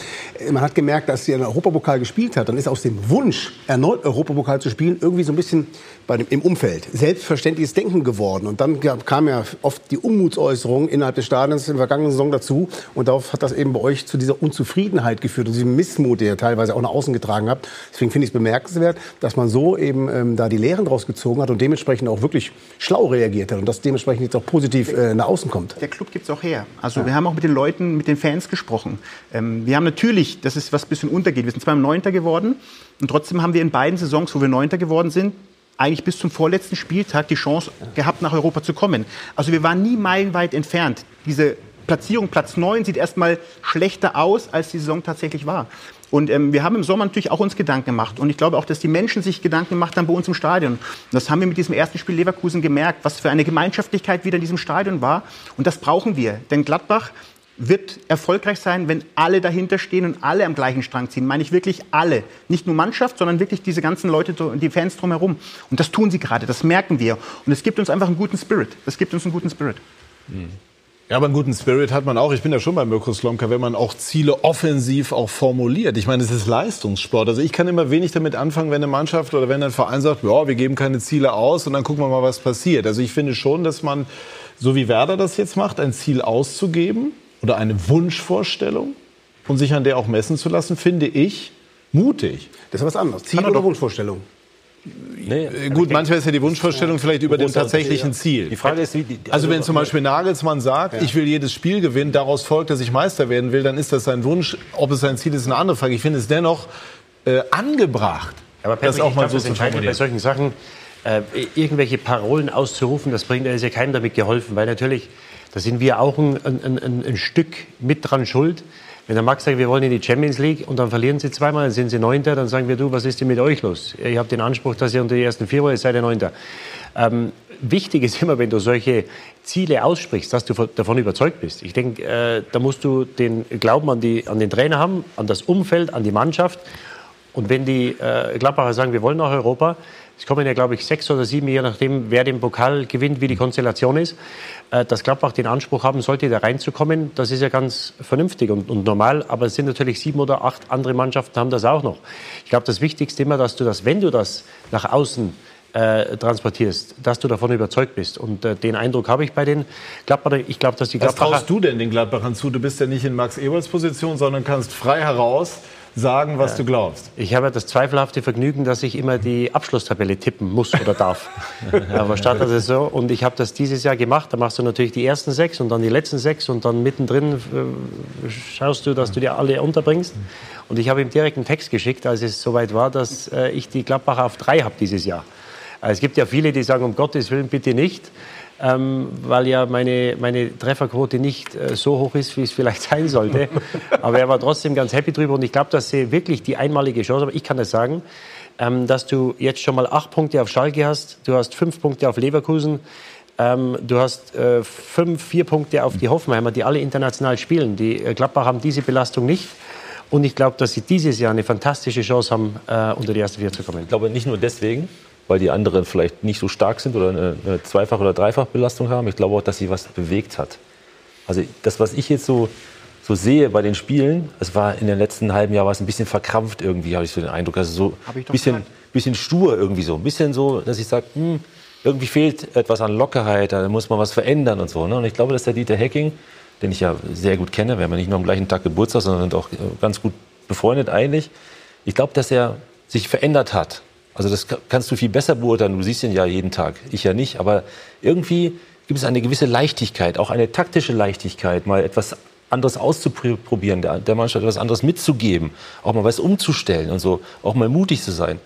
Man hat gemerkt, dass sie einen Europapokal gespielt hat. Dann ist aus dem Wunsch, erneut Europapokal zu spielen, irgendwie so ein bisschen bei dem, im Umfeld selbstverständliches Denken geworden. Und dann kam ja oft die Unmutsäußerung innerhalb des Stadions in der vergangenen Saison dazu. Und darauf hat das eben bei euch zu dieser Unzufriedenheit geführt und diesem Missmut, der ihr teilweise auch nach außen getragen habt. Deswegen finde ich es bemerkenswert, dass man so eben ähm, da die Lehren draus gezogen hat und dementsprechend auch wirklich schlau reagiert hat und das dementsprechend jetzt auch positiv äh, nach außen kommt. Der Club gibt es auch her. Also ja. wir haben auch mit den Leuten, mit den Fans gesprochen. Ähm, wir haben natürlich, das ist was ein bisschen untergeht, wir sind zwar im Neunter geworden und trotzdem haben wir in beiden Saisons, wo wir Neunter geworden sind, eigentlich bis zum vorletzten Spieltag die Chance gehabt, nach Europa zu kommen. Also wir waren nie meilenweit entfernt. Diese Platzierung, Platz 9, sieht erstmal schlechter aus, als die Saison tatsächlich war. Und ähm, wir haben im Sommer natürlich auch uns Gedanken gemacht. Und ich glaube auch, dass die Menschen sich Gedanken gemacht haben bei uns im Stadion. Und das haben wir mit diesem ersten Spiel Leverkusen gemerkt, was für eine Gemeinschaftlichkeit wieder in diesem Stadion war. Und das brauchen wir. Denn Gladbach wird erfolgreich sein, wenn alle dahinter stehen und alle am gleichen Strang ziehen. Meine ich wirklich alle. Nicht nur Mannschaft, sondern wirklich diese ganzen Leute, die Fans drumherum. Und das tun sie gerade, das merken wir. Und es gibt uns einfach einen guten Spirit. Es gibt uns einen guten Spirit. Mhm. Ja, aber einen guten Spirit hat man auch. Ich bin ja schon bei Mirko Slomka, wenn man auch Ziele offensiv auch formuliert. Ich meine, es ist Leistungssport. Also ich kann immer wenig damit anfangen, wenn eine Mannschaft oder wenn ein Verein sagt, ja, wir geben keine Ziele aus und dann gucken wir mal, was passiert. Also ich finde schon, dass man, so wie Werder das jetzt macht, ein Ziel auszugeben oder eine Wunschvorstellung und sich an der auch messen zu lassen, finde ich mutig. Das ist was anderes. Ziel oder Wunschvorstellung? Nee, äh, Gut, manchmal ist ja die Wunschvorstellung vielleicht über dem tatsächlichen Ziel. Die Frage ist, wie, die, also, also wenn zum Beispiel Nagelsmann sagt, ja. ich will jedes Spiel gewinnen, daraus folgt, dass ich Meister werden will, dann ist das sein Wunsch. Ob es sein Ziel ist, eine andere Frage. Ich finde es dennoch äh, angebracht, Aber Patrick, das auch mal so zu formulieren. Bei solchen Sachen äh, irgendwelche Parolen auszurufen, das bringt ist ja keinem damit geholfen, weil natürlich da sind wir auch ein, ein, ein, ein Stück mit dran schuld. Wenn der Max sagt, wir wollen in die Champions League und dann verlieren sie zweimal, dann sind sie Neunter, dann sagen wir, du, was ist denn mit euch los? Ihr habt den Anspruch, dass ihr unter die ersten vier wollt, seid ihr Neunter. Ähm, wichtig ist immer, wenn du solche Ziele aussprichst, dass du davon überzeugt bist. Ich denke, äh, da musst du den Glauben an, die, an den Trainer haben, an das Umfeld, an die Mannschaft. Und wenn die äh, Gladbacher sagen, wir wollen nach Europa, es kommen ja, glaube ich, sechs oder sieben, je nachdem, wer den Pokal gewinnt, wie die Konstellation ist, äh, dass Gladbach den Anspruch haben sollte, da reinzukommen. Das ist ja ganz vernünftig und, und, normal. Aber es sind natürlich sieben oder acht andere Mannschaften, haben das auch noch. Ich glaube, das Wichtigste immer, dass du das, wenn du das nach außen äh, transportierst, dass du davon überzeugt bist. Und äh, den Eindruck habe ich bei den Gladbachern. Ich glaube, dass die Gladbacher... Was traust du denn den Gladbachern zu? Du bist ja nicht in Max Eberls Position, sondern kannst frei heraus sagen, was ja. du glaubst. Ich habe das zweifelhafte Vergnügen, dass ich immer die Abschlusstabelle tippen muss oder darf. Aber statt das ist so. Und ich habe das dieses Jahr gemacht. Da machst du natürlich die ersten sechs und dann die letzten sechs und dann mittendrin äh, schaust du, dass du dir alle unterbringst. Und ich habe ihm direkt einen Text geschickt, als es soweit war, dass äh, ich die Gladbacher auf drei habe dieses Jahr. Also es gibt ja viele, die sagen, um Gottes Willen bitte nicht ähm, weil ja meine, meine Trefferquote nicht äh, so hoch ist, wie es vielleicht sein sollte. Aber er war trotzdem ganz happy drüber und ich glaube, dass sie wirklich die einmalige Chance, aber ich kann das sagen, ähm, dass du jetzt schon mal acht Punkte auf Schalke hast, du hast fünf Punkte auf Leverkusen, ähm, du hast äh, fünf, vier Punkte auf die Hoffenheimer, die alle international spielen. Die äh, Gladbach haben diese Belastung nicht. Und ich glaube, dass sie dieses Jahr eine fantastische Chance haben, äh, unter die ersten vier zu kommen. Ich glaube nicht nur deswegen, weil die anderen vielleicht nicht so stark sind oder eine, eine Zweifach- oder Dreifachbelastung haben. Ich glaube auch, dass sie was bewegt hat. Also das, was ich jetzt so, so sehe bei den Spielen, es war in den letzten halben Jahr war es ein bisschen verkrampft irgendwie, habe ich so den Eindruck. Also so ein bisschen, bisschen stur irgendwie so. Ein bisschen so, dass ich sage, hm, irgendwie fehlt etwas an Lockerheit, da muss man was verändern und so. Ne? Und ich glaube, dass der Dieter Hecking, den ich ja sehr gut kenne, wir haben ja nicht nur am gleichen Tag Geburtstag, sondern sind auch ganz gut befreundet eigentlich. Ich glaube, dass er sich verändert hat also das kannst du viel besser beurteilen. Du siehst ihn ja jeden Tag, ich ja nicht. Aber irgendwie gibt es eine gewisse Leichtigkeit, auch eine taktische Leichtigkeit, mal etwas anderes auszuprobieren, der, der Mannschaft etwas anderes mitzugeben, auch mal was umzustellen und so, auch mal mutig zu sein.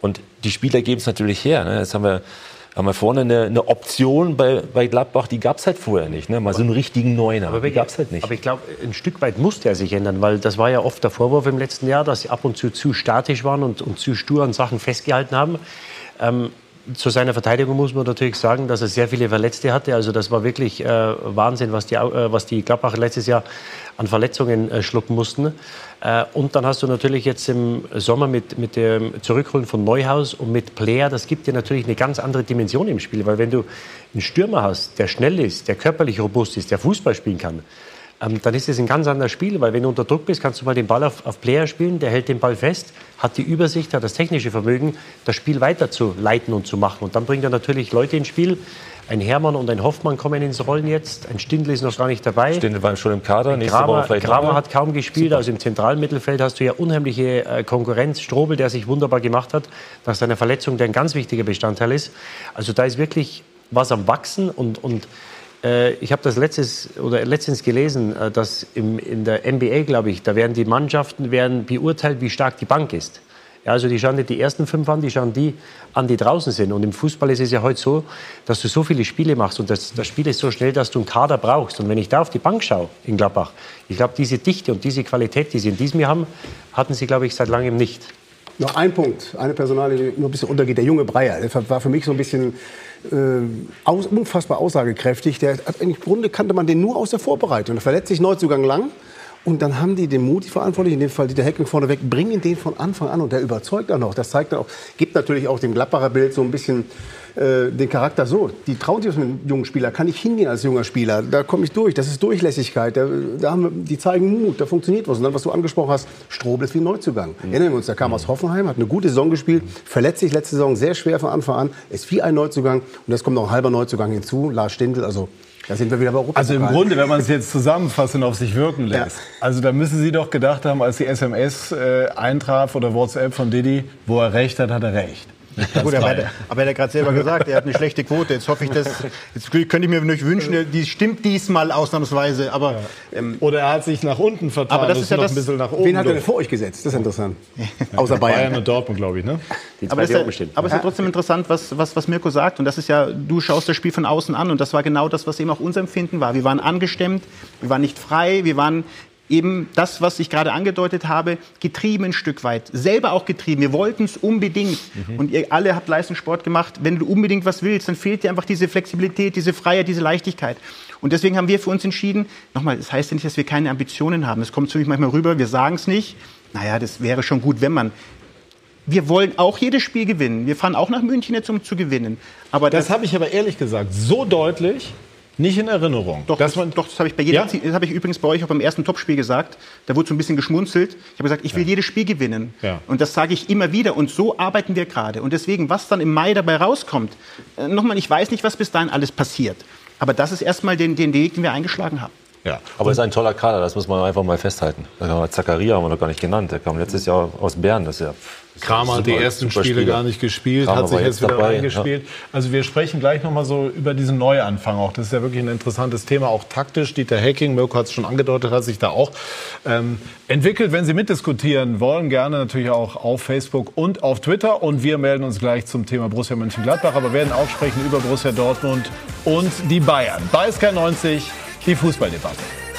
Und die Spieler geben es natürlich her. Ne? Jetzt haben wir haben wir vorne eine, eine Option bei, bei Gladbach, die gab es halt vorher nicht. Ne? Mal so einen richtigen Neuner, aber die gab es halt nicht. Aber ich glaube, ein Stück weit musste er sich ändern, weil das war ja oft der Vorwurf im letzten Jahr, dass sie ab und zu zu statisch waren und, und zu stur an Sachen festgehalten haben. Ähm, zu seiner Verteidigung muss man natürlich sagen, dass er sehr viele Verletzte hatte. Also das war wirklich äh, Wahnsinn, was die, äh, was die Gladbacher letztes Jahr an Verletzungen äh, schlucken mussten. Äh, und dann hast du natürlich jetzt im Sommer mit, mit dem Zurückholen von Neuhaus und mit Player, das gibt dir natürlich eine ganz andere Dimension im Spiel. Weil wenn du einen Stürmer hast, der schnell ist, der körperlich robust ist, der Fußball spielen kann, ähm, dann ist es ein ganz anderes Spiel, weil wenn du unter Druck bist, kannst du mal den Ball auf, auf Player spielen, der hält den Ball fest, hat die Übersicht, hat das technische Vermögen, das Spiel weiter zu leiten und zu machen. Und dann bringt er natürlich Leute ins Spiel. Ein Hermann und ein Hoffmann kommen ins Rollen jetzt. Ein Stindl ist noch gar nicht dabei. Stindl war schon im Kader, nächste Kramer, Kramer hat kaum gespielt. Super. Also im zentralen Mittelfeld hast du ja unheimliche äh, Konkurrenz. Strobel, der sich wunderbar gemacht hat, nach seiner Verletzung, der ein ganz wichtiger Bestandteil ist. Also da ist wirklich was am Wachsen und, und äh, ich habe das letztes, oder letztens gelesen, äh, dass im, in der NBA, glaube ich, da werden die Mannschaften werden beurteilt, wie stark die Bank ist. Ja, also die schauen nicht die ersten fünf an, die schauen die an, die draußen sind. Und im Fußball ist es ja heute so, dass du so viele Spiele machst und das, das Spiel ist so schnell, dass du einen Kader brauchst. Und wenn ich da auf die Bank schaue in Gladbach, ich glaube, diese Dichte und diese Qualität, die sie in diesem Jahr haben, hatten sie, glaube ich, seit langem nicht. Noch ein Punkt, eine Personalie, die nur ein bisschen untergeht. Der junge Breyer, der war für mich so ein bisschen äh, aus, unfassbar aussagekräftig. Der Im Grunde kannte man den nur aus der Vorbereitung. Da verletzt sich Neuzugang lang. Und dann haben die den Mut, die Verantwortlichen, in dem Fall Dieter Hecking vorneweg, bringen den von Anfang an und der überzeugt auch noch. Das zeigt dann auch, gibt natürlich auch dem Gladbacher Bild so ein bisschen äh, den Charakter so. Die trauen sich mit einem jungen Spieler, kann ich hingehen als junger Spieler. Da komme ich durch, das ist Durchlässigkeit. Da, da haben wir, die zeigen Mut, da funktioniert was. Und dann, was du angesprochen hast, Strobel ist wie ein Neuzugang. Mhm. Erinnern wir uns, der kam aus Hoffenheim, hat eine gute Saison gespielt, verletzt sich letzte Saison sehr schwer von Anfang an, ist wie ein Neuzugang. Und jetzt kommt noch ein halber Neuzugang hinzu, Lars Stindl, also da sind wir wieder bei Europa. Also im Grunde, wenn man es jetzt zusammenfassen und auf sich wirken lässt. Ja. Also da müssen Sie doch gedacht haben, als die SMS äh, eintraf oder WhatsApp von Didi, wo er recht hat, hat er recht. Ja, gut, aber, er, aber er hat gerade selber gesagt, er hat eine schlechte Quote. Jetzt hoffe ich, dass, jetzt könnte ich mir natürlich wünschen, die stimmt diesmal ausnahmsweise. Aber, ähm, Oder er hat sich nach unten vertan. Aber das ist ja das, ein bisschen nach oben. Wen hat er denn vor euch gesetzt? Das ist interessant. Außer Bayern. Bayern und Dortmund, glaube ich. Ne? aber es ist, ja, aber es ist ja trotzdem interessant, was, was, was Mirko sagt. Und das ist ja, du schaust das Spiel von außen an. Und das war genau das, was eben auch unser Empfinden war. Wir waren angestemmt, wir waren nicht frei, wir waren eben das, was ich gerade angedeutet habe, getrieben ein Stück weit. Selber auch getrieben. Wir wollten es unbedingt. Mhm. Und ihr alle habt Leistungssport gemacht. Wenn du unbedingt was willst, dann fehlt dir einfach diese Flexibilität, diese Freiheit, diese Leichtigkeit. Und deswegen haben wir für uns entschieden, nochmal, das heißt ja nicht, dass wir keine Ambitionen haben. Es kommt ziemlich manchmal rüber, wir sagen es nicht. Naja, das wäre schon gut, wenn man wir wollen auch jedes Spiel gewinnen. Wir fahren auch nach München jetzt, um zu gewinnen. Aber das, das habe ich aber ehrlich gesagt so deutlich nicht in Erinnerung. Doch, das, doch, das habe ich bei jedem, ja? das habe ich übrigens bei euch auch beim ersten Topspiel gesagt. Da wurde so ein bisschen geschmunzelt. Ich habe gesagt, ich will ja. jedes Spiel gewinnen. Ja. Und das sage ich immer wieder. Und so arbeiten wir gerade. Und deswegen, was dann im Mai dabei rauskommt, äh, nochmal, ich weiß nicht, was bis dahin alles passiert. Aber das ist erstmal den, den Weg, den wir eingeschlagen haben. Ja. Aber es ist ein toller Kader, das muss man einfach mal festhalten. Zakaria haben wir noch gar nicht genannt. Der kam letztes Jahr aus Bern. Das ist ja Kramer hat die ersten Spiele gar nicht gespielt, Kramer hat sich jetzt, wieder dabei, reingespielt. Ja. Also wir sprechen gleich noch mal so über diesen Neuanfang auch. Das ist ja wirklich ein interessantes Thema, auch taktisch. Dieter Hacking, Mirko hat es schon angedeutet, hat sich da auch ähm, entwickelt. Wenn Sie mitdiskutieren wollen, gerne natürlich auch auf Facebook und auf Twitter. Und wir melden uns gleich zum Thema Borussia Mönchengladbach, aber werden auch sprechen über Borussia Dortmund und die Bayern. Bei SK90 die Fußballdebatte.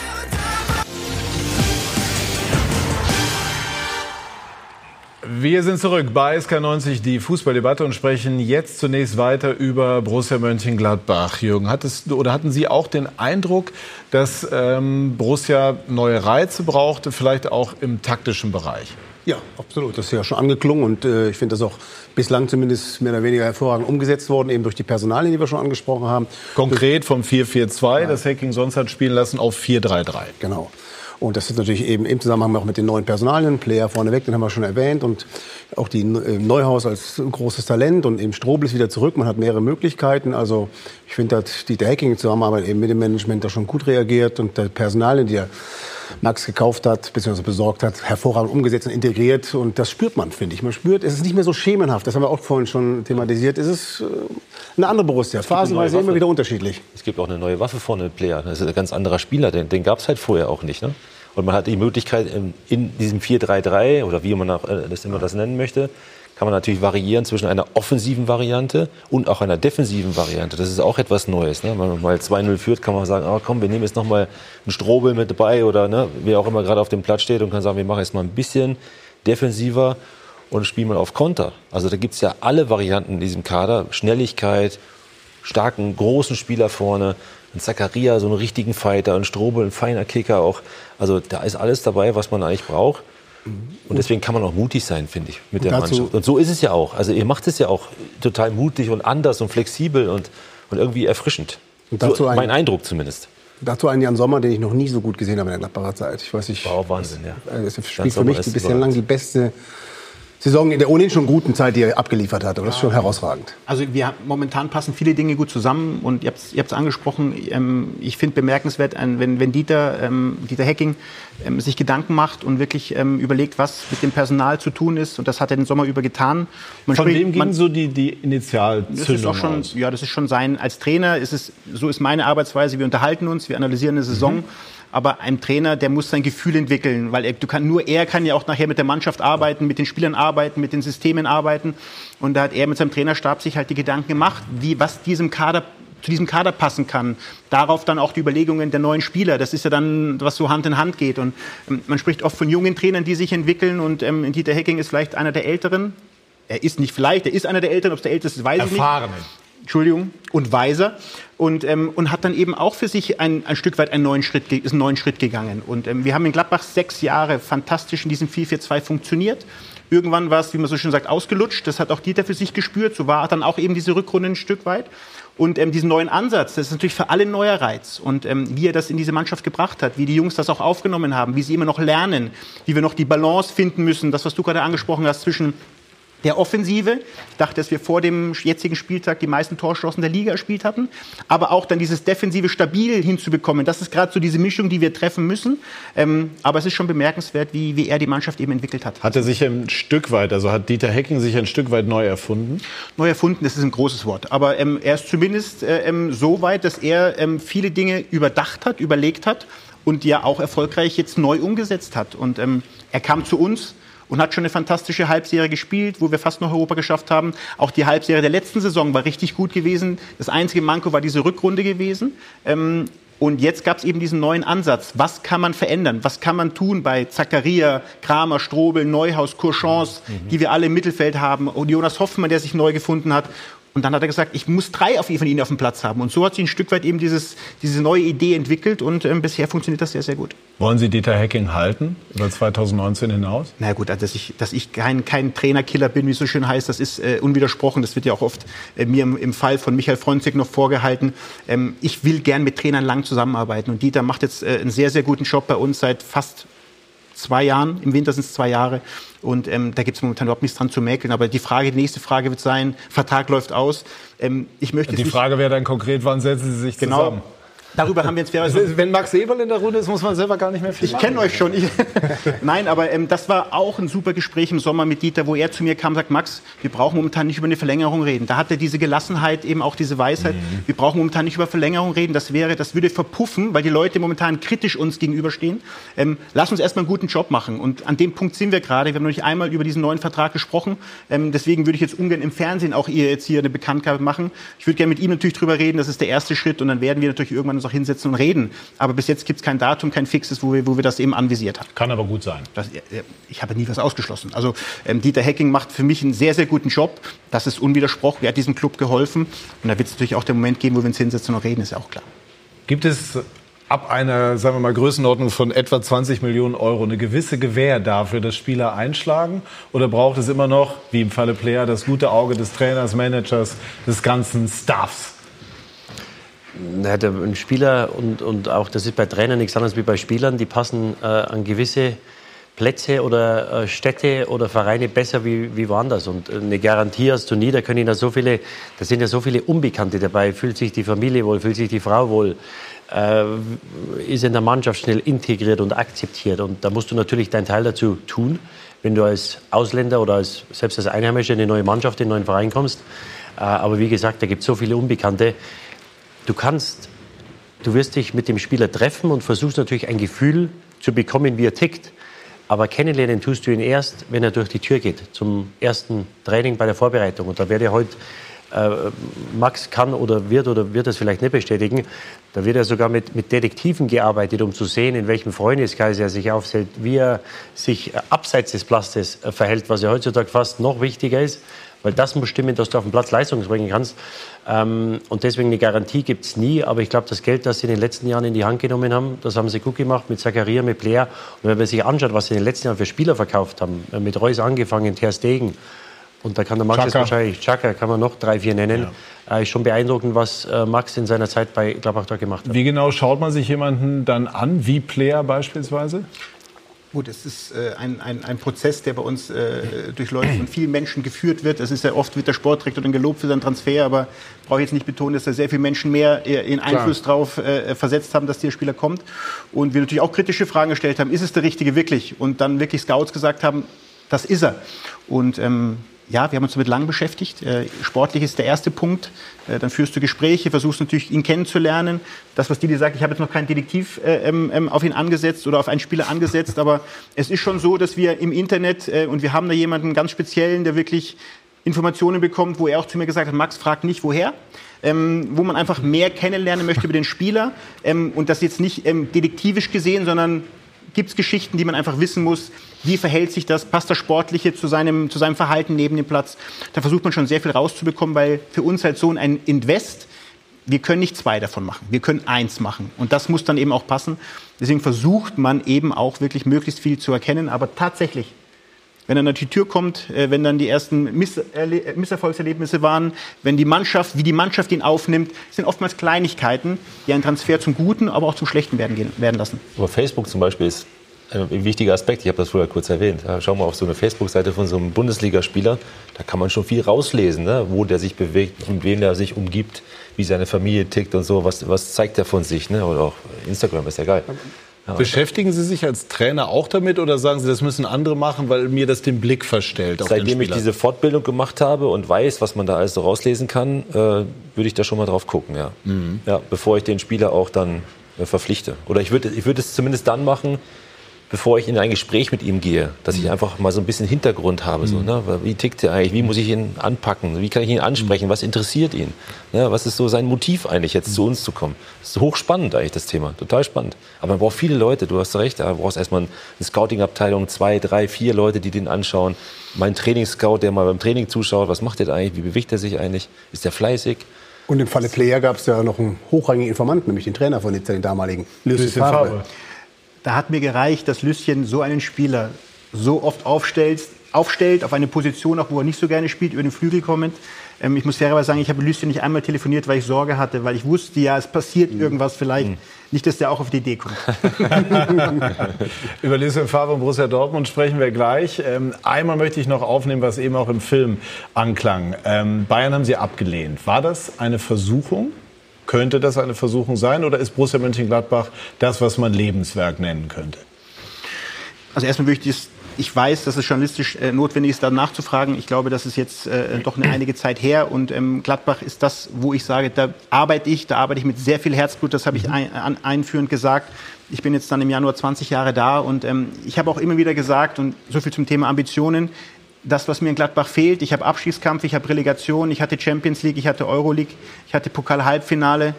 Wir sind zurück bei SK90, die Fußballdebatte und sprechen jetzt zunächst weiter über Borussia Mönchengladbach. Jürgen, hattest, oder hatten Sie auch den Eindruck, dass ähm, Borussia neue Reize brauchte, vielleicht auch im taktischen Bereich? Ja, absolut. Das ist ja schon angeklungen und äh, ich finde das auch bislang zumindest mehr oder weniger hervorragend umgesetzt worden, eben durch die Personalien, die wir schon angesprochen haben. Konkret vom 4-4-2, ja. das Hacking sonst hat spielen lassen, auf 4-3-3. Genau. Und das ist natürlich eben im Zusammenhang auch mit den neuen Personalien, Player vorneweg, den haben wir schon erwähnt. Und auch die äh, Neuhaus als großes Talent und eben Strobel ist wieder zurück. Man hat mehrere Möglichkeiten. Also ich finde, dass die Hacking Zusammenarbeit eben mit dem Management da schon gut reagiert und der Personalien, die er Max gekauft hat, bzw. besorgt hat, hervorragend umgesetzt und integriert. Und das spürt man, finde ich. Man spürt, es ist nicht mehr so schemenhaft. Das haben wir auch vorhin schon thematisiert. Es ist äh, eine andere Borussia. Phasenweise immer wieder unterschiedlich. Es gibt auch eine neue Waffe vorne, Player. Das ist ein ganz anderer Spieler. Den, den gab es halt vorher auch nicht. Ne? Und man hat die Möglichkeit, in diesem 4-3-3 oder wie man auch, äh, das immer das nennen möchte, kann man natürlich variieren zwischen einer offensiven Variante und auch einer defensiven Variante. Das ist auch etwas Neues. Ne? Wenn man mal 2-0 führt, kann man sagen, oh, komm, wir nehmen jetzt noch mal einen Strobel mit dabei oder ne, wer auch immer gerade auf dem Platz steht und kann sagen, wir machen jetzt mal ein bisschen defensiver und spiel mal auf Konter. Also da gibt es ja alle Varianten in diesem Kader. Schnelligkeit, starken, großen Spieler vorne, ein Zakaria, so einen richtigen Fighter, ein Strobel, ein feiner Kicker auch. Also da ist alles dabei, was man eigentlich braucht. Und deswegen kann man auch mutig sein, finde ich, mit der Mannschaft. Und so ist es ja auch. Also ihr macht es ja auch total mutig und anders und flexibel und, und irgendwie erfrischend. Und dazu so, ein- mein Eindruck zumindest. Dazu einen Jan Sommer, den ich noch nie so gut gesehen habe in der Gladbacher Zeit. Ich weiß nicht. War auch Wahnsinn, ja. Er spielt Jan für mich ist bislang überragend. die beste Saison in der ohnehin schon guten Zeit, die er abgeliefert hat. Aber das ist schon herausragend. Also wir haben, momentan passen viele Dinge gut zusammen und ihr habt es angesprochen. Ähm, ich finde bemerkenswert, ein- wenn, wenn Dieter, ähm, Dieter Hecking ähm, sich Gedanken macht und wirklich ähm, überlegt, was mit dem Personal zu tun ist. Und das hat er den Sommer über getan. Man Von wem ging so die, die das Initialzündung ist auch schon, aus? ja, das ist schon sein. Als Trainer ist es, so ist meine Arbeitsweise. Wir unterhalten uns, wir analysieren eine Saison. Mhm. Aber ein Trainer, der muss sein Gefühl entwickeln, weil er, du kann, nur er kann ja auch nachher mit der Mannschaft arbeiten, mit den Spielern arbeiten, mit den Systemen arbeiten. Und da hat er mit seinem Trainerstab sich halt die Gedanken gemacht, wie, was diesem Kader zu diesem Kader passen kann. Darauf dann auch die Überlegungen der neuen Spieler. Das ist ja dann, was so Hand in Hand geht. Und ähm, man spricht oft von jungen Trainern, die sich entwickeln. Und ähm, Dieter Hecking ist vielleicht einer der Älteren. Er ist nicht vielleicht, er ist einer der Älteren. Ob es der Älteste ist, weiß ich nicht. Entschuldigung, und weiser und, ähm, und hat dann eben auch für sich ein, ein Stück weit einen neuen Schritt, ist einen neuen Schritt gegangen. Und ähm, wir haben in Gladbach sechs Jahre fantastisch in diesem 4-4-2 funktioniert. Irgendwann war es, wie man so schön sagt, ausgelutscht. Das hat auch Dieter für sich gespürt. So war dann auch eben diese Rückrunde ein Stück weit. Und ähm, diesen neuen Ansatz, das ist natürlich für alle ein neuer Reiz. Und ähm, wie er das in diese Mannschaft gebracht hat, wie die Jungs das auch aufgenommen haben, wie sie immer noch lernen, wie wir noch die Balance finden müssen, das, was du gerade angesprochen hast, zwischen der Offensive. Ich dachte, dass wir vor dem jetzigen Spieltag die meisten Torchancen der Liga erspielt hatten. Aber auch dann dieses Defensive stabil hinzubekommen. Das ist gerade so diese Mischung, die wir treffen müssen. Ähm, aber es ist schon bemerkenswert, wie, wie er die Mannschaft eben entwickelt hat. Hat er sich ein Stück weit, also hat Dieter Hecking sich ein Stück weit neu erfunden? Neu erfunden, das ist ein großes Wort. Aber ähm, er ist zumindest äh, ähm, so weit, dass er ähm, viele Dinge überdacht hat, überlegt hat und ja auch erfolgreich jetzt neu umgesetzt hat. Und ähm, er kam zu uns und hat schon eine fantastische Halbserie gespielt, wo wir fast noch Europa geschafft haben. Auch die Halbserie der letzten Saison war richtig gut gewesen. Das einzige Manko war diese Rückrunde gewesen. Ähm, und jetzt gab es eben diesen neuen Ansatz. Was kann man verändern? Was kann man tun bei Zakaria, Kramer, Strobel, Neuhaus, Courchance, die wir alle im Mittelfeld haben? Und Jonas Hoffmann, der sich neu gefunden hat. Und dann hat er gesagt, ich muss drei auf von ihnen auf dem Platz haben. Und so hat sich ein Stück weit eben dieses, diese neue Idee entwickelt. Und ähm, bisher funktioniert das sehr, sehr gut. Wollen Sie Dieter Hecking halten über 2019 hinaus? Na gut, also dass ich, dass ich kein, kein Trainerkiller bin, wie es so schön heißt, das ist äh, unwidersprochen. Das wird ja auch oft äh, mir im, im Fall von Michael Fronzek noch vorgehalten. Ähm, ich will gern mit Trainern lang zusammenarbeiten. Und Dieter macht jetzt äh, einen sehr, sehr guten Job bei uns seit fast zwei Jahren. Im Winter sind es zwei Jahre. Und ähm, da gibt es momentan überhaupt nichts dran zu mäkeln. Aber die Frage, die nächste Frage wird sein, Vertrag läuft aus. Ähm, ich möchte Die Frage wäre dann konkret, wann setzen Sie sich Genau. zusammen? Darüber haben wir jetzt fairerweise Wenn Max Eberl in der Runde ist, muss man selber gar nicht mehr viel Ich kenne euch schon. Ich, Nein, aber ähm, das war auch ein super Gespräch im Sommer mit Dieter, wo er zu mir kam und sagt, Max, wir brauchen momentan nicht über eine Verlängerung reden. Da hat er diese Gelassenheit, eben auch diese Weisheit. Wir brauchen momentan nicht über Verlängerung reden. Das wäre, das würde verpuffen, weil die Leute momentan kritisch uns gegenüberstehen. Ähm, lass uns erstmal einen guten Job machen. Und an dem Punkt sind wir gerade. Wir haben noch nicht einmal über diesen neuen Vertrag gesprochen. Ähm, deswegen würde ich jetzt ungern im Fernsehen auch ihr jetzt hier eine Bekanntgabe machen. Ich würde gerne mit ihm natürlich drüber reden. Das ist der erste Schritt. Und dann werden wir natürlich irgendwann uns auch hinsetzen und reden. Aber bis jetzt gibt es kein Datum, kein fixes, wo wir, wo wir das eben anvisiert haben. Kann aber gut sein. Das, äh, ich habe nie was ausgeschlossen. Also ähm, Dieter Hecking macht für mich einen sehr, sehr guten Job. Das ist unwidersprochen. Er hat diesem Club geholfen. Und da wird es natürlich auch der Moment geben, wo wir uns hinsetzen und reden, ist ja auch klar. Gibt es ab einer, sagen wir mal, Größenordnung von etwa 20 Millionen Euro eine gewisse Gewähr dafür, dass Spieler einschlagen? Oder braucht es immer noch, wie im Falle Player, das gute Auge des Trainers, Managers, des ganzen Staffs? Der, ein Spieler und, und auch das ist bei Trainern nichts anderes wie bei Spielern, die passen äh, an gewisse Plätze oder äh, Städte oder Vereine besser wie, wie woanders. Und äh, eine Garantie hast du nie, da können ja so viele, da sind ja so viele Unbekannte dabei. Fühlt sich die Familie wohl, fühlt sich die Frau wohl, äh, ist in der Mannschaft schnell integriert und akzeptiert. Und da musst du natürlich deinen Teil dazu tun, wenn du als Ausländer oder als, selbst als Einheimischer in eine neue Mannschaft, in einen neuen Verein kommst. Äh, aber wie gesagt, da gibt es so viele Unbekannte. Du kannst, du wirst dich mit dem Spieler treffen und versuchst natürlich ein Gefühl zu bekommen, wie er tickt. Aber kennenlernen tust du ihn erst, wenn er durch die Tür geht, zum ersten Training bei der Vorbereitung. Und da werde ich heute äh, Max kann oder wird oder wird das vielleicht nicht bestätigen, da wird er sogar mit, mit Detektiven gearbeitet, um zu sehen, in welchem Freundeskreis er sich aufhält, wie er sich abseits des Platzes verhält, was ja heutzutage fast noch wichtiger ist. Weil das muss stimmen, dass du auf dem Platz Leistung bringen kannst. Ähm, und deswegen eine Garantie gibt es nie. Aber ich glaube, das Geld, das sie in den letzten Jahren in die Hand genommen haben, das haben sie gut gemacht mit Zakaria, mit Player. Und wenn man sich anschaut, was sie in den letzten Jahren für Spieler verkauft haben, äh, mit Reus angefangen, Ter Stegen, und da kann der Max jetzt wahrscheinlich, Chaka kann man noch drei, vier nennen. Ja. Äh, ist schon beeindruckend, was äh, Max in seiner Zeit bei Gladbach da gemacht hat. Wie genau schaut man sich jemanden dann an, wie Player beispielsweise? Gut, es ist äh, ein, ein, ein Prozess, der bei uns äh, durch Leute von vielen Menschen geführt wird. Es ist ja oft wird der Sportdirektor dann gelobt für seinen Transfer, aber brauche ich jetzt nicht betonen, dass da sehr viele Menschen mehr äh, in Einfluss Klar. drauf äh, versetzt haben, dass der Spieler kommt. Und wir natürlich auch kritische Fragen gestellt haben, ist es der Richtige wirklich? Und dann wirklich Scouts gesagt haben, das ist er. Und ähm, ja, wir haben uns damit lang beschäftigt. Äh, sportlich ist der erste Punkt. Äh, dann führst du Gespräche, versuchst natürlich ihn kennenzulernen. Das, was Didi sagt, ich habe jetzt noch keinen Detektiv äh, ähm, ähm, auf ihn angesetzt oder auf einen Spieler angesetzt, aber es ist schon so, dass wir im Internet und wir haben da jemanden ganz speziellen, der wirklich Informationen bekommt, wo er auch zu mir gesagt hat, Max, frag nicht woher. Ähm, wo man einfach mehr kennenlernen möchte über den Spieler ähm, und das jetzt nicht ähm, detektivisch gesehen, sondern gibt es Geschichten, die man einfach wissen muss, wie verhält sich das, passt das Sportliche zu seinem, zu seinem Verhalten neben dem Platz. Da versucht man schon sehr viel rauszubekommen, weil für uns halt so ein Invest, wir können nicht zwei davon machen, wir können eins machen. Und das muss dann eben auch passen. Deswegen versucht man eben auch wirklich möglichst viel zu erkennen, aber tatsächlich wenn er an die Tür kommt, äh, wenn dann die ersten Misserfolgserlebnisse waren, wenn die Mannschaft, wie die Mannschaft ihn aufnimmt, sind oftmals Kleinigkeiten, die einen Transfer zum Guten, aber auch zum Schlechten werden, werden lassen. Aber Facebook zum Beispiel ist ein wichtiger Aspekt. Ich habe das vorher kurz erwähnt. Schau mal auf so eine Facebook-Seite von so einem Bundesligaspieler. Da kann man schon viel rauslesen, ne? wo der sich bewegt, mit wem er sich umgibt, wie seine Familie tickt und so. Was, was zeigt er von sich? Ne? Oder auch Instagram ist ja geil. Ja. Beschäftigen Sie sich als Trainer auch damit oder sagen Sie, das müssen andere machen, weil mir das den Blick verstellt? Seitdem ich diese Fortbildung gemacht habe und weiß, was man da alles so rauslesen kann, äh, würde ich da schon mal drauf gucken, ja. Mhm. ja bevor ich den Spieler auch dann äh, verpflichte. Oder ich würde ich würd es zumindest dann machen, bevor ich in ein Gespräch mit ihm gehe, dass ich mhm. einfach mal so ein bisschen Hintergrund habe. So, mhm. ne? Wie tickt er eigentlich? Wie muss ich ihn anpacken? Wie kann ich ihn ansprechen? Was interessiert ihn? Ne? Was ist so sein Motiv eigentlich, jetzt zu uns zu kommen? Das ist hochspannend eigentlich, das Thema. Total spannend. Aber man braucht viele Leute, du hast recht. Du brauchst erstmal eine Scouting-Abteilung, zwei, drei, vier Leute, die den anschauen. Mein Trainingsscout, der mal beim Training zuschaut, was macht der da eigentlich? Wie bewegt er sich eigentlich? Ist er fleißig? Und im Falle Player gab es ja noch einen hochrangigen Informanten, nämlich den Trainer von Nizza, den damaligen, Lucien Favre. Da hat mir gereicht, dass Lüsschen so einen Spieler so oft aufstellt, aufstellt auf eine Position, auch wo er nicht so gerne spielt, über den Flügel kommend. Ähm, ich muss fairerweise sagen, ich habe Lüsschen nicht einmal telefoniert, weil ich Sorge hatte, weil ich wusste, ja, es passiert mhm. irgendwas vielleicht. Mhm. Nicht, dass der auch auf die Idee kommt. Über Lucien Favre und Borussia Dortmund sprechen wir gleich. Ähm, einmal möchte ich noch aufnehmen, was eben auch im Film anklang. Ähm, Bayern haben Sie abgelehnt. War das eine Versuchung? Könnte das eine Versuchung sein oder ist Borussia Mönchengladbach das, was man Lebenswerk nennen könnte? Also erstmal würde ich das ich weiß, dass es journalistisch äh, notwendig ist, da nachzufragen. Ich glaube, das ist jetzt äh, doch eine einige Zeit her. Und ähm, Gladbach ist das, wo ich sage, da arbeite ich, da arbeite ich mit sehr viel Herzblut. Das habe ich mhm. ein, an, einführend gesagt. Ich bin jetzt dann im Januar 20 Jahre da und ähm, ich habe auch immer wieder gesagt, und so viel zum Thema Ambitionen, das, was mir in Gladbach fehlt. Ich habe Abstiegskampf, ich habe Relegation, ich hatte Champions League, ich hatte Euroleague, ich hatte Pokal-Halbfinale.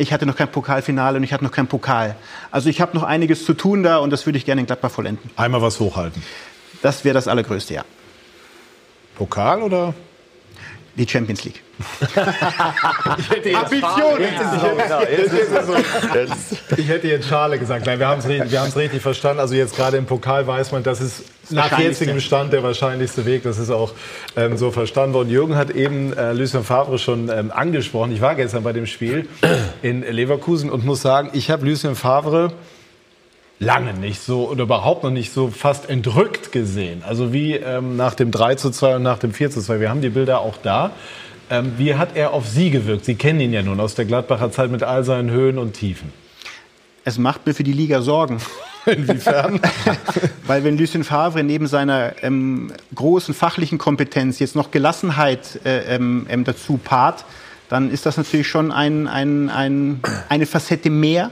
Ich hatte noch kein Pokalfinale und ich hatte noch keinen Pokal. Also ich habe noch einiges zu tun da und das würde ich gerne in Gladbach vollenden. Einmal was hochhalten. Das wäre das Allergrößte, ja. Pokal oder die Champions League. Ambition! Ich hätte jetzt Schale gesagt. Nein, wir haben es wir richtig verstanden. Also jetzt gerade im Pokal weiß man, das ist nach jetzigem Stand der wahrscheinlichste Weg. Das ist auch ähm, so verstanden worden. Jürgen hat eben äh, Lucien Favre schon ähm, angesprochen. Ich war gestern bei dem Spiel in Leverkusen und muss sagen, ich habe Lucien Favre lange nicht so oder überhaupt noch nicht so fast entrückt gesehen. Also wie ähm, nach dem 3 zu 2 und nach dem 4 zu 2. Wir haben die Bilder auch da. Ähm, wie hat er auf Sie gewirkt? Sie kennen ihn ja nun aus der Gladbacher Zeit mit all seinen Höhen und Tiefen. Es macht mir für die Liga Sorgen. Inwiefern? Weil wenn Lucien Favre neben seiner ähm, großen fachlichen Kompetenz jetzt noch Gelassenheit äh, ähm, ähm dazu paart, dann ist das natürlich schon ein, ein, ein, eine Facette mehr,